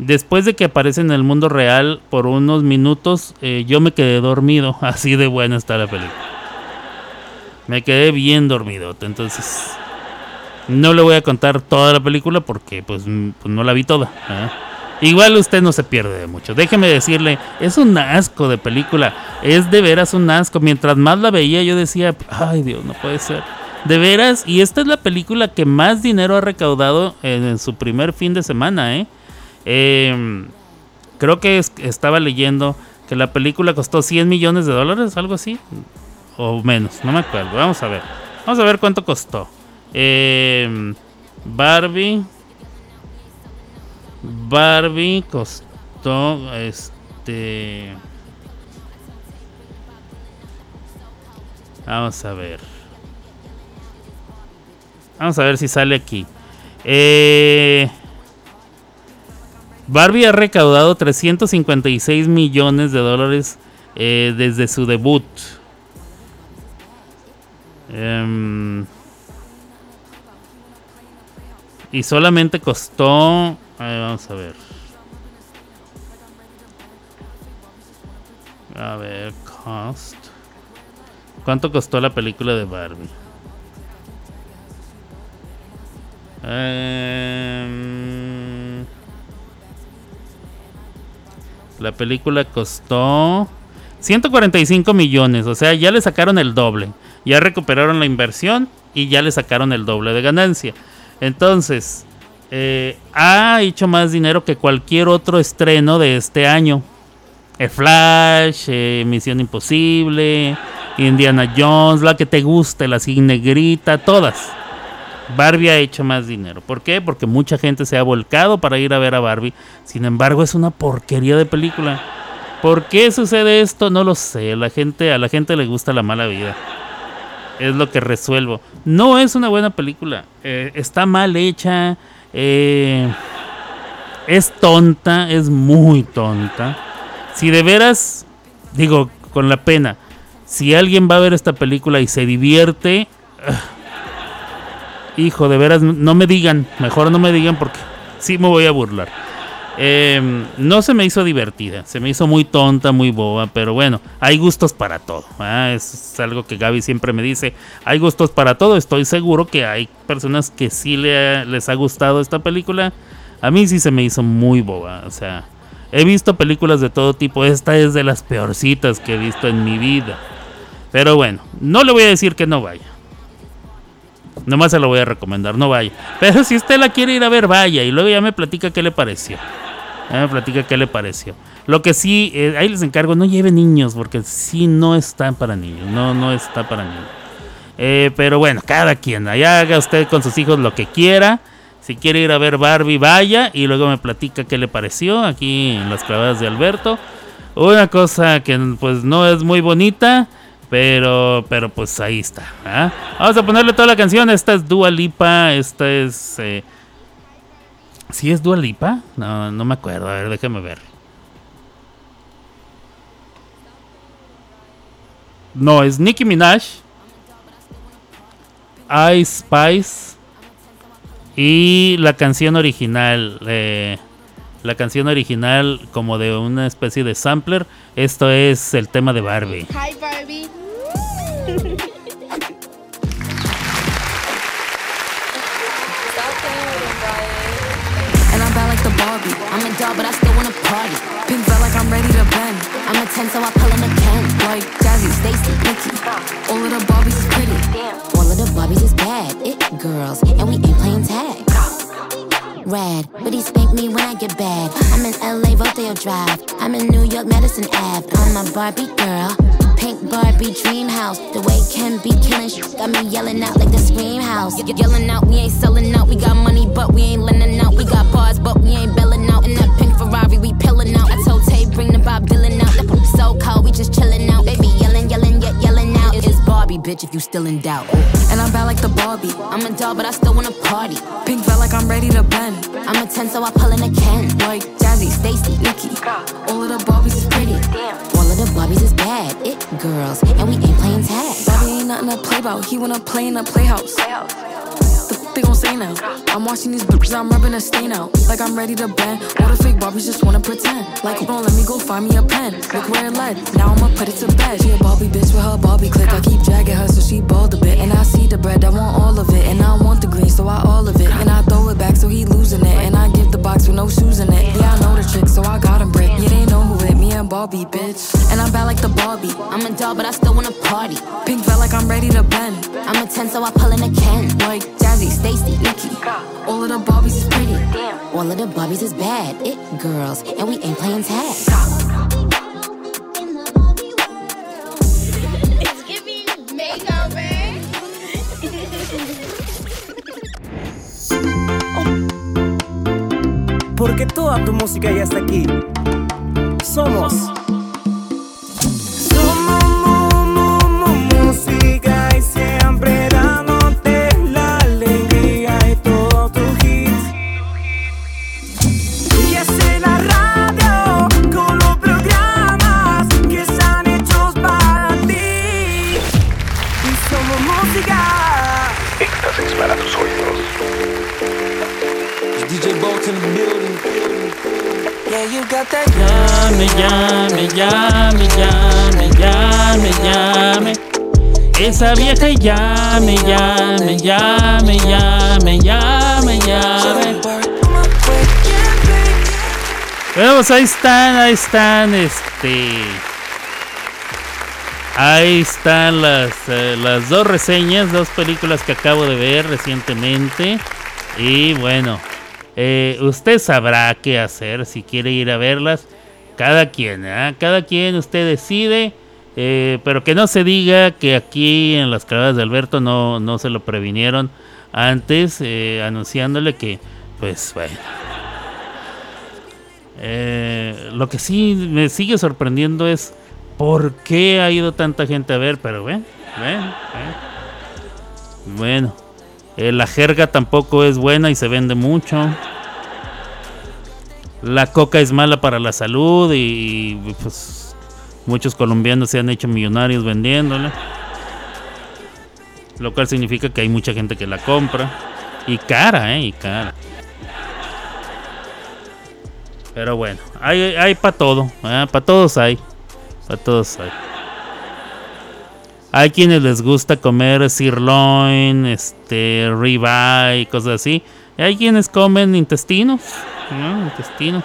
Después de que aparece en el mundo real por unos minutos, eh, yo me quedé dormido, así de buena está la película. Me quedé bien dormido, entonces no le voy a contar toda la película porque pues, pues no la vi toda. Igual usted no se pierde de mucho. Déjeme decirle, es un asco de película. Es de veras un asco. Mientras más la veía, yo decía, ay Dios, no puede ser. De veras, y esta es la película que más dinero ha recaudado en, su primer fin de semana, ¿eh? Em, creo que estaba leyendo que la película costó 100 millones de dólares, algo así. O menos, no me acuerdo. Vamos a ver. Vamos a ver cuánto costó. Eh, Barbie. Barbie costó este Vamos a ver. Vamos a ver si sale aquí. Eh, Barbie ha recaudado 356 millones de dólares eh, desde su debut. Em, y solamente costó vamos a ver. A ver, cost. ¿Cuánto costó la película de Barbie? Em, la película costó 145 millones, o sea, ya le sacaron el doble. Ya recuperaron la inversión y ya le sacaron el doble de ganancia. Entonces, eh, ha hecho más dinero que cualquier otro estreno de este año. El Flash, eh, Misión Imposible, Indiana Jones, la que te guste, la negrita, todas. Barbie ha hecho más dinero. ¿Por qué? Porque mucha gente se ha volcado para ir a ver a Barbie. Sin embargo, es una porquería de película. ¿Por qué sucede esto? No lo sé. La gente, a la gente le gusta la mala vida. Es lo que resuelvo. No es una buena película. Eh, está mal hecha. Eh, es tonta, es muy tonta. Si de veras, digo, con la pena, si alguien va a ver esta película y se divierte, hijo, de veras, no me digan, mejor no me digan porque sí me voy a burlar. Em, no se me hizo divertida, se me hizo muy tonta, muy boba, pero bueno, hay gustos para todo. Es algo que Gaby siempre me dice, hay gustos para todo. Estoy seguro que hay personas que sí les ha gustado esta película. A mí sí se me hizo muy boba, o sea, he visto películas de todo tipo, esta es de las peorcitas que he visto en mi vida. Pero bueno, no le voy a decir que no vaya. Nomás se lo voy a recomendar, no vaya. Pero si usted la quiere ir a ver, vaya. Y luego ya me platica qué le pareció me platica qué le pareció. Lo que sí, eh, ahí les encargo, no lleve niños, porque sí no está para niños, no, no está para niños. Eh, pero bueno, cada quien, allá haga usted con sus hijos lo que quiera. Si quiere ir a ver Barbie, vaya y luego me platica qué le pareció aquí en las clavadas de Alberto. Una cosa que pues no es muy bonita, pero, pero pues ahí está. ¿ah? Vamos a ponerle toda la canción. Esta es Dua Lipa, esta es eh, ¿Sí es Dua Lipa? No, no me acuerdo. A ver, déjame ver. No, es Nicki Minaj. Ice Spice. Y la canción original. Eh, la canción original como de una especie de sampler. Esto es el tema de Barbie. Hi Barbie. Dog, but I still wanna party. Pink felt like I'm ready to bend. I'm a 10, so I pull in a Ken. Like Jazzy, Stacy, Nikki. All of the Barbies is pretty. All of the Barbies is bad. It girls, and we ain't playing tag. Rad, but he spank me when I get bad. I'm in LA, Rodeo Drive. I'm in New York, Madison Ave. I'm a Barbie girl. Pink Barbie dream house. The way Ken be killing shit got me yelling out like the scream house. Y- yelling out, we ain't selling out. We got money, but we ain't lending out. We got bars, but we ain't belling out. In that Ferrari, we pillin' out. I told Tay, bring the Bob Dylan out. Poop so cold, we just chillin' out. Baby yelling, yelling, yet yelling out. It's Barbie, bitch, if you still in doubt. And I'm bad like the Barbie. I'm a doll, but I still wanna party. Pink felt like I'm ready to bend. I'm a 10, so I pull in a Ken. Like Jazzy, Stacy, Nikki. All of the Barbies is pretty. All of the Barbies is bad. It girls, and we ain't playing tag. Bobby ain't nothing to play about. He wanna play in a playhouse. F- they gon' say now. I'm watching these bitches, I'm rubbing a stain out. Like I'm ready to bend. All the fake Barbies just wanna pretend. Like, don't let me go find me a pen. Look where it led. Now I'ma put it to bed. She a Barbie bitch with her Barbie click. I keep dragging her so she bald a bit. And I see the bread, I want all of it. And I want the green, so I all of it. And I throw it back so he losing it. And I give the box with no shoes in it. Yeah, I know the trick, so I got him brick. Yeah, they know who it, me and Barbie, bitch. And I'm bad like the Barbie. I'm a doll, but I still wanna party. Pink felt like I'm ready to bend. I'm a 10, so I pull in a Ken. Like Jazzy, Stacy, Nikki. All of the Barbies is pretty. Damn. All of the Barbies is bad. It girls, and we ain't playing tag. It's giving makeover. Porque toda tu música ya está aquí. Somos. Somos Esa vieja y llame, llame, llame, llame, llame, llame. Pues ahí están, ahí están, este. Ahí están las, eh, las dos reseñas, dos películas que acabo de ver recientemente. Y bueno, eh, usted sabrá qué hacer si quiere ir a verlas. Cada quien, ¿ah? cada quien usted decide. Eh, pero que no se diga que aquí en las clavadas de Alberto no, no se lo previnieron antes, eh, anunciándole que, pues bueno. Eh, lo que sí me sigue sorprendiendo es por qué ha ido tanta gente a ver, pero bueno, bueno, bueno. Eh, la jerga tampoco es buena y se vende mucho. La coca es mala para la salud y, y, pues muchos colombianos se han hecho millonarios vendiéndola. Lo cual significa que hay mucha gente que la compra. Y cara, ¿eh? Y cara. Pero bueno, hay, hay para todo. Para todos hay. Para todos hay. Hay quienes les gusta comer sirloin, este, ribeye cosas así. Y hay quienes comen intestinos. ¿no? Intestino.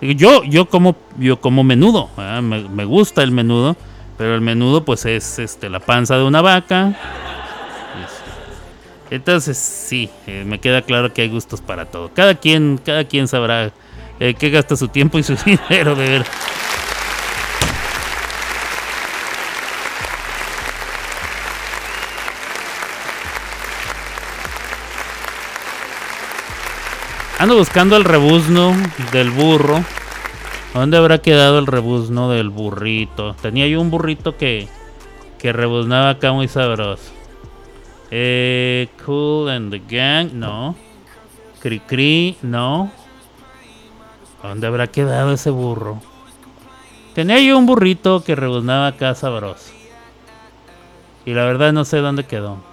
Yo, yo como, yo como menudo. Me, me gusta el menudo. Pero el menudo, pues, es este, la panza de una vaca. Entonces, sí, eh, me queda claro que hay gustos para todo. Cada quien, cada quien sabrá eh, qué gasta su tiempo y su dinero de ver. Ando buscando el rebuzno del burro. ¿Dónde habrá quedado el rebuzno del burrito? Tenía yo un burrito que, que rebuznaba acá muy sabroso. Eh, cool and the Gang, no. Cri Cri, no. ¿Dónde habrá quedado ese burro? Tenía yo un burrito que rebuznaba acá sabroso. Y la verdad no sé dónde quedó.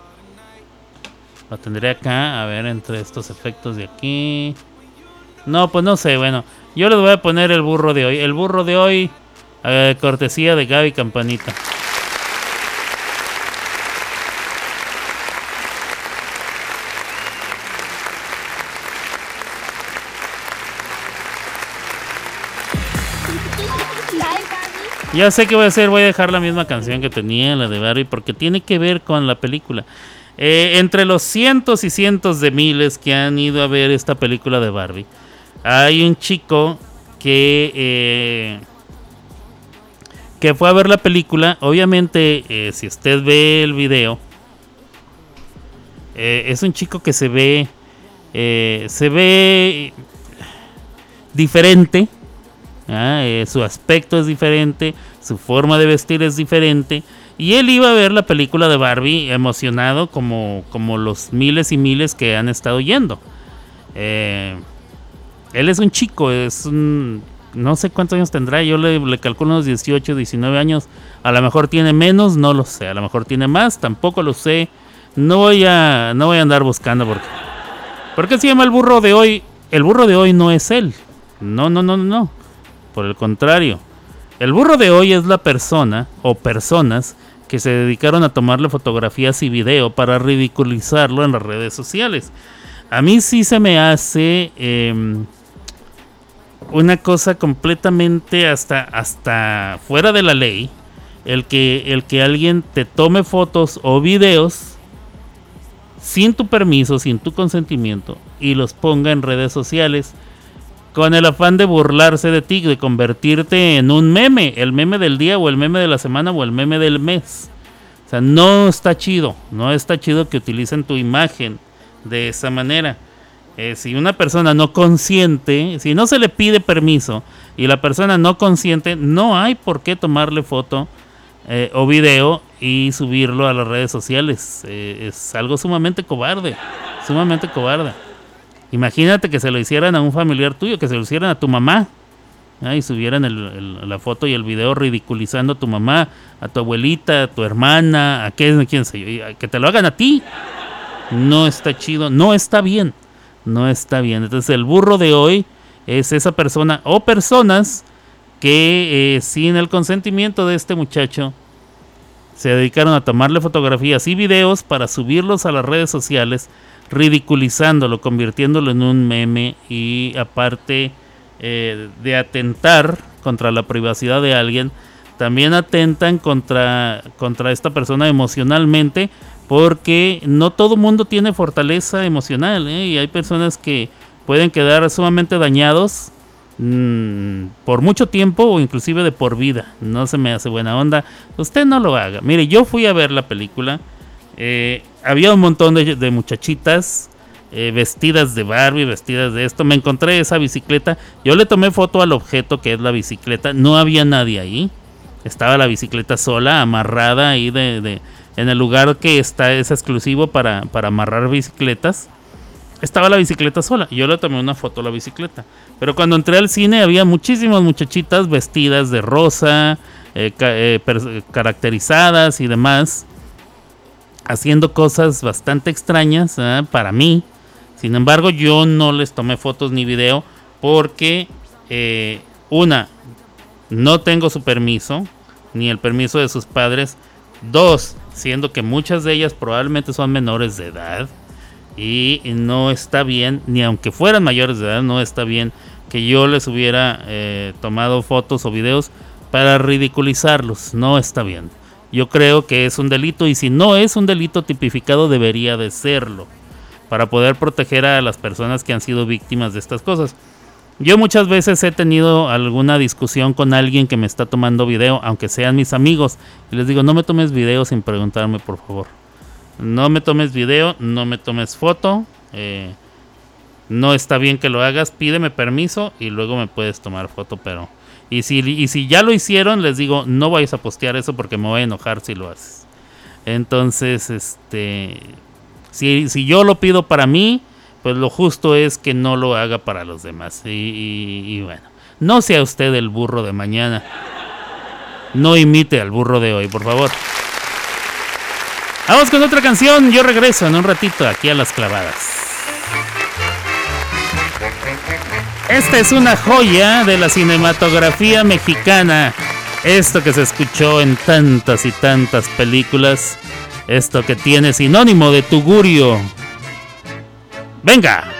Lo tendré acá, a ver, entre estos efectos de aquí. No, pues no sé, bueno. Yo les voy a poner el burro de hoy. El burro de hoy, cortesía de Gaby Campanita. Ya sé qué voy a hacer, voy a dejar la misma canción que tenía, la de Barbie, porque tiene que ver con la película. Eh, entre los cientos y cientos de miles que han ido a ver esta película de Barbie, hay un chico que, eh, que fue a ver la película. Obviamente, eh, si usted ve el video, es un chico que se ve, se ve diferente Ah, su aspecto es diferente, su forma de vestir es diferente. Y él iba a ver la película de Barbie emocionado como, como los miles y miles que han estado yendo. Eh, él es un chico, es un, no sé cuántos años tendrá, yo le, calculo unos 18, 19 años. A lo mejor tiene menos, no lo sé. A lo mejor tiene más, tampoco lo sé. No voy a, no voy a andar buscando porque... ¿Por qué se llama el burro de hoy? El burro de hoy no es él. No, no, no, no. Por el contrario, el burro de hoy es la persona o personas que se dedicaron a tomarle fotografías y video para ridiculizarlo en las redes sociales. A mí sí se me hace em, una cosa completamente hasta, hasta fuera de la ley el que, el que alguien te tome fotos o videos sin tu permiso, sin tu consentimiento y los ponga en redes sociales con el afán de burlarse de ti, de convertirte en un meme, el meme del día o el meme de la semana o el meme del mes. O sea, no está chido, no está chido que utilicen tu imagen de esa manera. Eh, si una persona no consiente, si no se le pide permiso y la persona no consiente, no hay por qué tomarle foto eh, o video y subirlo a las redes sociales. Eh, es algo sumamente cobarde, sumamente cobarde. Imagínate que se lo hicieran a un familiar tuyo, que se lo hicieran a tu mamá. y subieran la foto y el video ridiculizando a tu mamá, a tu abuelita, a tu hermana, a quién, quién sé yo, que te lo hagan a ti. No está chido, no está bien, no está bien. Entonces el burro de hoy es esa persona o personas que eh, sin el consentimiento de este muchacho se dedicaron a tomarle fotografías y videos para subirlos a las redes sociales ridiculizándolo, convirtiéndolo en un meme y aparte eh, de atentar contra la privacidad de alguien, también atentan contra, contra esta persona emocionalmente porque no todo mundo tiene fortaleza emocional ¿eh? y hay personas que pueden quedar sumamente dañados mm, por mucho tiempo o inclusive de por vida. No se me hace buena onda. Usted no lo haga. Mire, yo fui a ver la película. Eh, había un montón de, muchachitas eh, vestidas de Barbie, vestidas de esto. Me encontré esa bicicleta. Yo le tomé foto al objeto que es la bicicleta. No había nadie ahí. Estaba la bicicleta sola, amarrada ahí de, en el lugar que está es exclusivo para, para amarrar bicicletas. Estaba la bicicleta sola. Yo le tomé una foto a la bicicleta. Pero cuando entré al cine había muchísimas muchachitas vestidas de rosa, eh, caracterizadas y demás haciendo cosas bastante extrañas ¿eh? para mí. Sin embargo, yo no les tomé fotos ni video porque, eh, una, no tengo su permiso, ni el permiso de sus padres. Dos, siendo que muchas de ellas probablemente son menores de edad. Y no está bien, ni aunque fueran mayores de edad, no está bien que yo les hubiera eh, tomado fotos o videos para ridiculizarlos. No está bien. Yo creo que es un delito y si no es un delito tipificado debería de serlo para poder proteger a las personas que han sido víctimas de estas cosas. Yo muchas veces he tenido alguna discusión con alguien que me está tomando video, aunque sean mis amigos, y les digo, no me tomes video sin preguntarme, por favor. No me tomes video, no me tomes foto. Eh, no está bien que lo hagas, pídeme permiso y luego me puedes tomar foto, pero y si, y si ya lo hicieron, les digo, no vais a postear eso porque me voy a enojar si lo haces. Entonces, este, si, si yo lo pido para mí, pues lo justo es que no lo haga para los demás. Y, bueno, no sea usted el burro de mañana. No imite al burro de hoy, por favor. Vamos con otra canción. Yo regreso en un ratito aquí a las clavadas. Esta es una joya de la cinematografía mexicana. Esto que se escuchó en tantas y tantas películas. Esto que tiene sinónimo de tugurio. Venga.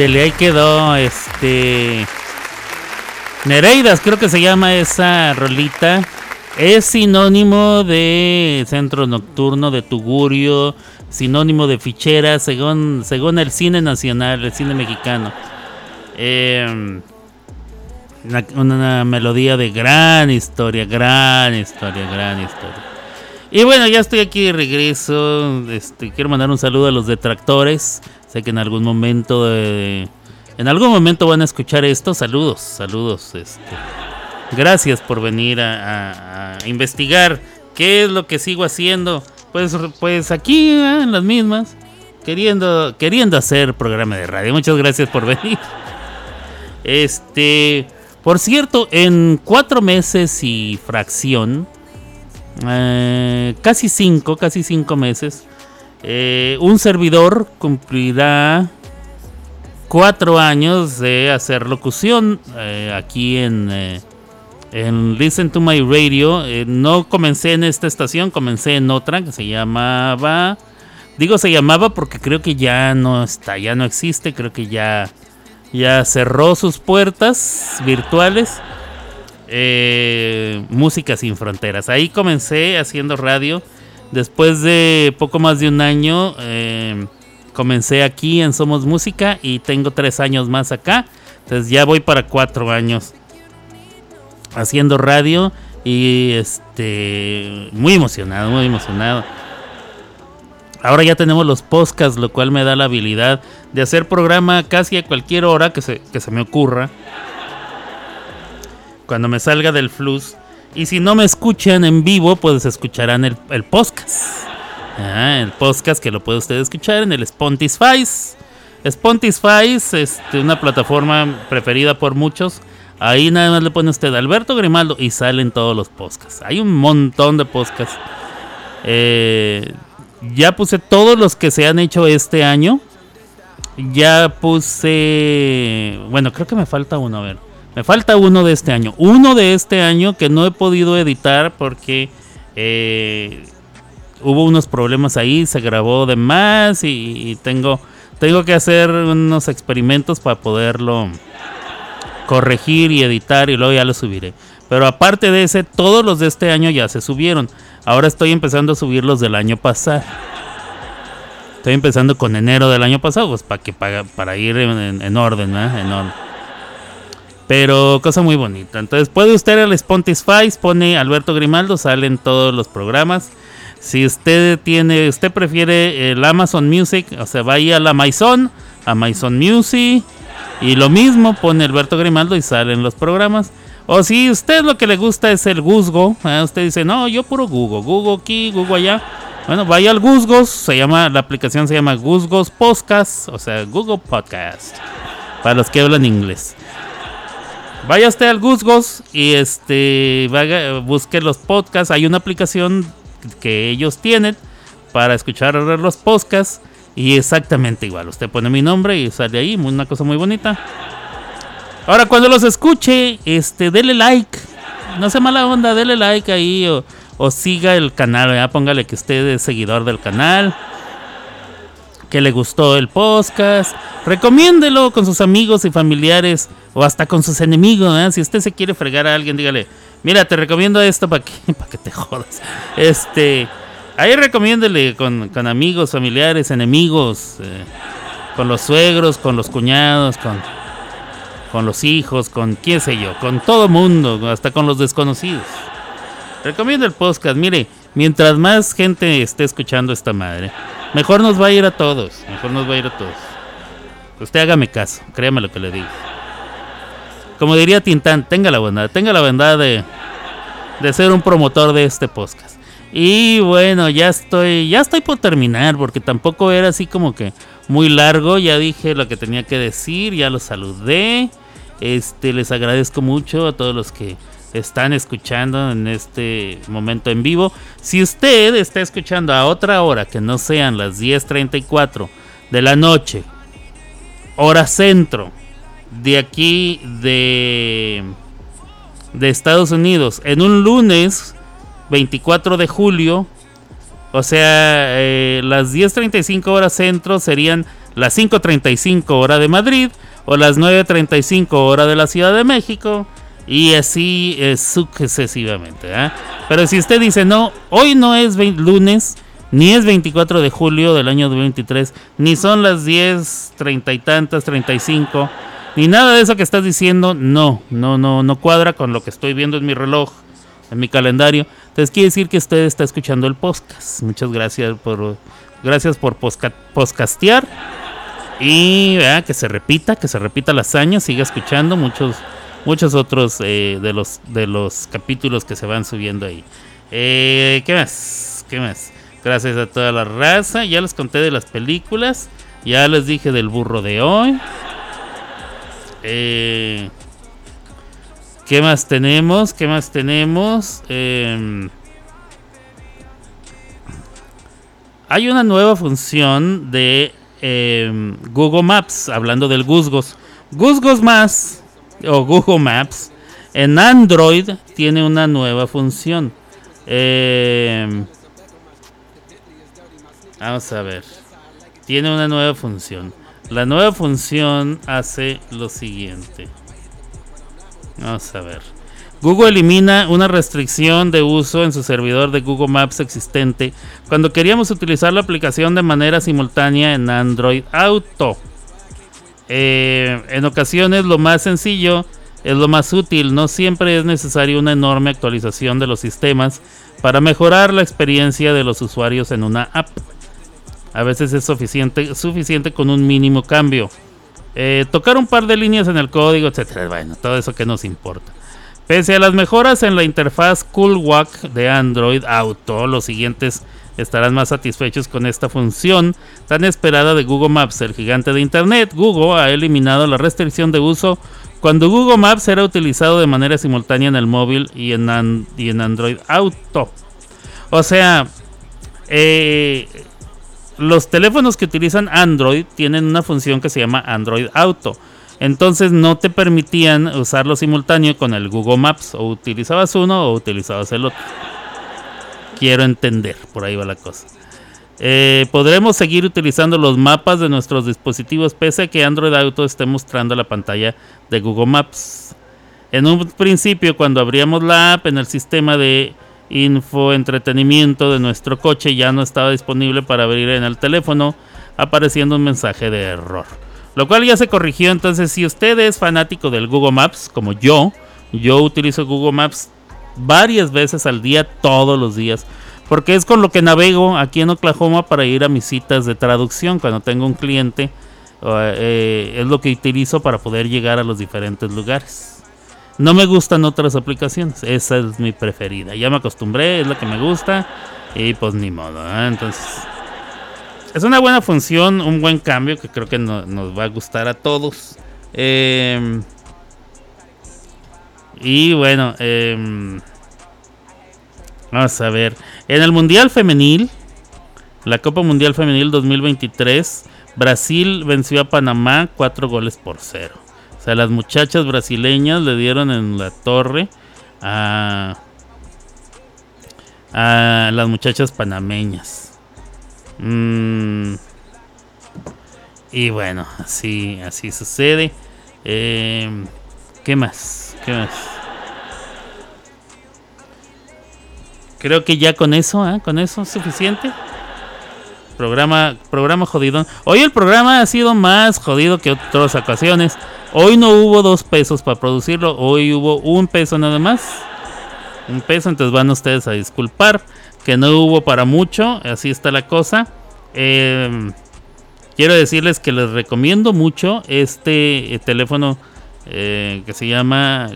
Ándele, ahí quedó. Este. Nereidas, creo que se llama esa rolita. Es sinónimo de centro nocturno, de tugurio, sinónimo de fichera, según, según el cine nacional, el cine mexicano. Eh, una, una melodía de gran historia, gran historia, gran historia. Y bueno, ya estoy aquí de regreso. Este, quiero mandar un saludo a los detractores. Sé que en algún momento de, en algún momento van a escuchar esto. Saludos, saludos. Este. Gracias por venir a investigar qué es lo que sigo haciendo. Pues, pues aquí, ¿eh? en las mismas, queriendo, queriendo hacer programa de radio. Muchas gracias por venir. Este, por cierto, en cuatro meses y fracción, eh, casi cinco, casi cinco meses, eh, un servidor cumplirá cuatro años de hacer locución eh, aquí en, eh, en Listen to My Radio. No comencé en esta estación, comencé en otra que se llamaba... Digo se llamaba porque creo que ya no está, ya no existe, creo que ya, ya cerró sus puertas virtuales. Música sin fronteras. Ahí comencé haciendo radio. Después de poco más de un año, eh, comencé aquí en Somos Música y tengo tres años más acá. Entonces ya voy para cuatro años haciendo radio y este muy emocionado, muy emocionado. Ahora ya tenemos los podcasts, lo cual me da la habilidad de hacer programa casi a cualquier hora que se, que se me ocurra. Cuando me salga del flux. Y si no me escuchan en vivo, pues escucharán el, podcast. Ah, el podcast que lo puede usted escuchar en el Spotify. Spotify es este, una plataforma preferida por muchos. Ahí nada más le pone usted Alberto Grimaldo y salen todos los podcasts. Hay un montón de podcasts. Eh, ya puse todos los que se han hecho este año. Ya puse. Bueno, creo que me falta uno. A ver. Me falta uno de este año. Uno de este año que no he podido editar porque eh, hubo unos problemas ahí. Se grabó de más y, tengo, tengo que hacer unos experimentos para poderlo corregir y editar y luego ya lo subiré. Pero aparte de ese, todos los de este año ya se subieron. Ahora estoy empezando a subir los del año pasado. Estoy empezando con enero del año pasado, pues para que para, para ir en orden, ¿eh? En orden. Pero cosa muy bonita. Entonces puede usted al Spotify, pone Alberto Grimaldo, salen todos los programas. Si usted tiene, usted prefiere el Amazon Music, o sea, vaya a la Amazon, Amazon Music, y lo mismo pone Alberto Grimaldo y salen los programas. O si usted lo que le gusta es el Guzgo, ¿eh? usted dice, no, yo puro Google, Google aquí, Google allá. Bueno, vaya al Guzgos, se llama, la aplicación se llama Guzgos Podcast, o sea, Google Podcast, para los que hablan inglés. Vaya usted al Guzgos y este vaya, busque los podcasts. Hay una aplicación que ellos tienen para escuchar los podcasts. Y exactamente igual. Usted pone mi nombre y sale ahí. Una cosa muy bonita. Ahora, cuando los escuche, este, dele like. No sea mala onda, dele like ahí. O, o siga el canal. ¿verdad? Póngale que usted es seguidor del canal que le gustó el podcast. Recomiéndelo con sus amigos y familiares o hasta con sus enemigos. ¿eh? Si usted se quiere fregar a alguien, dígale, mira, te recomiendo esto para que, para que te jodas. Este, ahí recomiéndele con, con amigos, familiares, enemigos, eh, con los suegros, con los cuñados, con, con los hijos, con quién sé yo, con todo mundo, hasta con los desconocidos. Recomiendo el podcast. Mire, mientras más gente esté escuchando esta madre, mejor nos va a ir a todos. Mejor nos va a ir a todos. Usted hágame caso, créame lo que le digo. Como diría Tintán, tenga la bondad, tenga la bondad de, de ser un promotor de este podcast. Y bueno, ya estoy, ya estoy por terminar, porque tampoco era así como que muy largo. Ya dije lo que tenía que decir, ya los saludé. Este, les agradezco mucho a todos los que están escuchando en este momento en vivo. Si usted está escuchando a otra hora que no sean las 10:34 de la noche, hora centro, de aquí de, de Estados Unidos, en un lunes 24 de julio, o sea, eh, las 10:35 horas centro serían las 5.35 hora de Madrid o las 9.35 hora de la Ciudad de México y así eh, sucesivamente. ¿eh? Pero si usted dice, no, hoy no es lunes, ni es 24 de julio del año 2023, ni son las 10, 30 y tantas, 35, ni nada de eso que estás diciendo, no, no, no, no cuadra con lo que estoy viendo en mi reloj, en mi calendario. Entonces quiere decir que usted está escuchando el podcast. Muchas gracias por, gracias por podcastear. Y vea, que se repita, que se repita la hazaña, siga escuchando muchos, muchos otros eh, de, los, de los capítulos que se van subiendo ahí. Eh, ¿Qué más? ¿Qué más? Gracias a toda la raza. Ya les conté de las películas. Ya les dije del burro de hoy. Eh, ¿Qué más tenemos? ¿Qué más tenemos? Em, hay una nueva función de em, Google Maps, hablando del Guzgos. Guzgos más, o Google Maps, en Android tiene una nueva función. Eh, Vamos a ver. Tiene una nueva función. La nueva función hace lo siguiente. Vamos a ver. Google elimina una restricción de uso en su servidor de Google Maps existente cuando queríamos utilizar la aplicación de manera simultánea en Android Auto. Eh, en ocasiones lo más sencillo es lo más útil, no siempre es necesario una enorme actualización de los sistemas para mejorar la experiencia de los usuarios en una app. A veces es suficiente, con un mínimo cambio. Eh, tocar un par de líneas en el código, etcétera. Bueno, todo eso que nos importa. Pese a las mejoras en la interfaz CoolWalk de Android Auto, los siguientes estarán más satisfechos con esta función tan esperada de Google Maps. El gigante de Internet, Google, ha eliminado la restricción de uso cuando Google Maps era utilizado de manera simultánea en el móvil y en, Android Auto. O sea, eh, los teléfonos que utilizan Android tienen una función que se llama Android Auto. Entonces no te permitían usarlo simultáneo con el Google Maps. O utilizabas uno o utilizabas el otro. Quiero entender, por ahí va la cosa. Eh, podremos seguir utilizando los mapas de nuestros dispositivos pese a que Android Auto esté mostrando la pantalla de Google Maps. En un principio, cuando abríamos la app en el sistema de info entretenimiento de nuestro coche ya no estaba disponible para abrir en el teléfono, apareciendo un mensaje de error. Lo cual ya se corrigió, entonces si usted es fanático del Google Maps, como yo, yo utilizo Google Maps varias veces al día, todos los días, porque es con lo que navego aquí en Oklahoma para ir a mis citas de traducción cuando tengo un cliente. Eh, es lo que utilizo para poder llegar a los diferentes lugares. No me gustan otras aplicaciones. Esa es mi preferida. Ya me acostumbré, es la que me gusta. Y pues ni modo. ¿eh? Entonces, es una buena función, un buen cambio que creo que nos va a gustar a todos. Em, y bueno, em, vamos a ver. En el Mundial Femenil, la Copa Mundial Femenil 2023, Brasil venció a Panamá 4 goles por 0. O sea, las muchachas brasileñas le dieron en la torre a, a las muchachas panameñas. Mm. Y bueno, así, así sucede. Eh, ¿Qué más? ¿Qué más? Creo que ya con eso, ¿eh? Con eso es suficiente. Programa, programa jodidón. Hoy el programa ha sido más jodido que otras ocasiones. Hoy no hubo dos pesos para producirlo, hoy hubo un peso nada más. Un peso, entonces van ustedes a disculpar que no hubo para mucho, así está la cosa. Em, quiero decirles que les recomiendo mucho este eh, teléfono eh, que se llama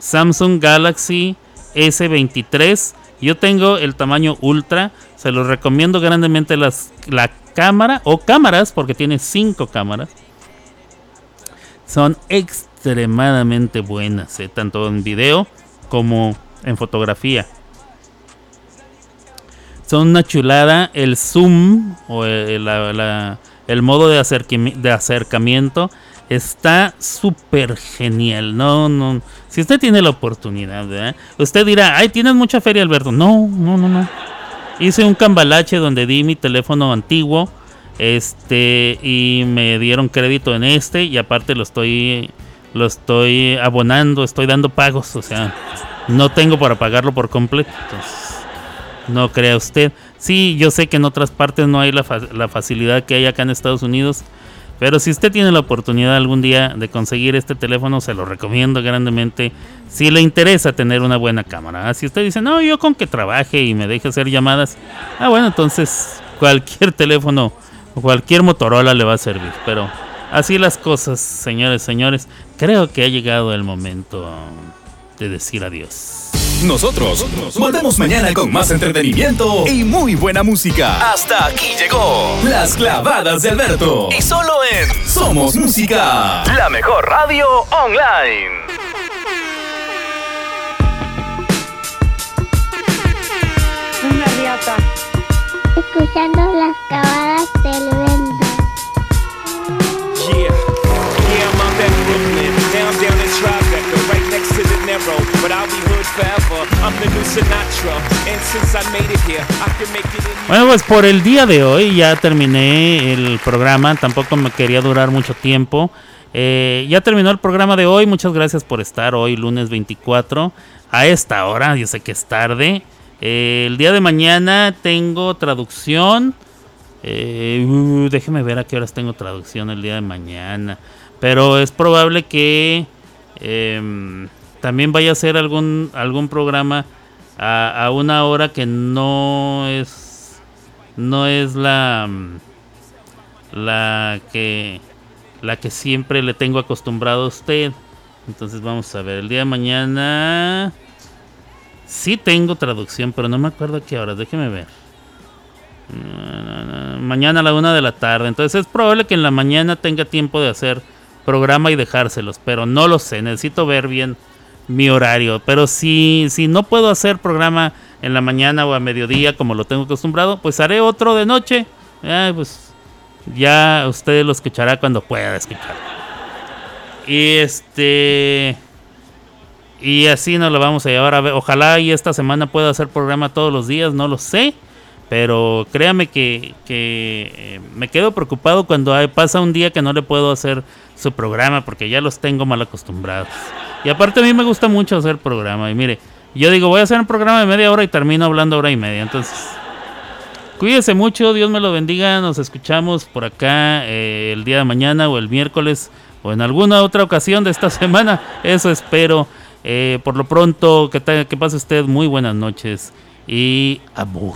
Samsung Galaxy S23. Yo tengo el tamaño ultra. Se los recomiendo grandemente las, la cámara o cámaras, porque tiene cinco cámaras. Son extremadamente buenas, eh, tanto en video como en fotografía. Son una chulada. El zoom o el, el modo de acercamiento está súper genial. No, no. Si usted tiene la oportunidad, usted dirá, ay, tienes mucha feria, Alberto. No, no, no, no. Hice un cambalache donde di mi teléfono antiguo Este, y me dieron crédito en este y aparte lo estoy lo estoy abonando, estoy dando pagos, o sea, no tengo para pagarlo por completo. No crea usted. Sí, yo sé que en otras partes no hay la, la facilidad que hay acá en Estados Unidos. Pero si usted tiene la oportunidad algún día de conseguir este teléfono, se lo recomiendo grandemente. Si le interesa tener una buena cámara. Si usted dice, no, yo con que trabaje y me deje hacer llamadas. Ah, bueno, entonces cualquier teléfono, cualquier Motorola le va a servir. Pero así las cosas, señores, señores. Creo que ha llegado el momento de decir adiós. Nosotros volvemos mañana con más entretenimiento y muy buena música. Hasta aquí llegó Las clavadas de Alberto. Y solo en Somos Música, la mejor radio online. Una riata. Escuchando las clavadas del vento. Yeah, yeah, I'm out at Brooklyn, down, down in Tribeca, right next to the Narrow, but I'll be Bueno, pues por el día de hoy ya terminé el programa. Tampoco me quería durar mucho tiempo. Eh, ya terminó el programa de hoy. Muchas gracias por estar hoy, lunes 24. A esta hora, yo sé que es tarde. Eh, el día de mañana tengo traducción. Eh, déjeme ver a qué horas tengo traducción el día de mañana. Pero es probable que em, también vaya a ser algún, algún programa a, a una hora que no es no es la la que la que siempre le tengo acostumbrado a usted. Entonces vamos a ver, el día de mañana sí tengo traducción, pero no me acuerdo a qué horas, déjeme ver. Mañana a la una de la tarde. Entonces es probable que en la mañana tenga tiempo de hacer programa y dejárselos, pero no lo sé, necesito ver bien mi horario. Pero si, si no puedo hacer programa en la mañana o a mediodía como lo tengo acostumbrado, pues haré otro de noche. Pues ya usted lo escuchará cuando pueda escuchar. Y este. Y así nos lo vamos a llevar a ver. Ojalá y esta semana pueda hacer programa todos los días, no lo sé. Pero créame que, que eh, me quedo preocupado cuando pasa un día que no le puedo hacer su programa porque ya los tengo mal acostumbrados. Y aparte a mí me gusta mucho hacer programa. Y mire, yo digo, voy a hacer un programa de media hora y termino hablando hora y media. Entonces, cuídese mucho, Dios me lo bendiga. Nos escuchamos por acá eh, el día de mañana o el miércoles o en alguna otra ocasión de esta semana. Eso espero. Eh, por lo pronto, que, que pase usted muy buenas noches y amor.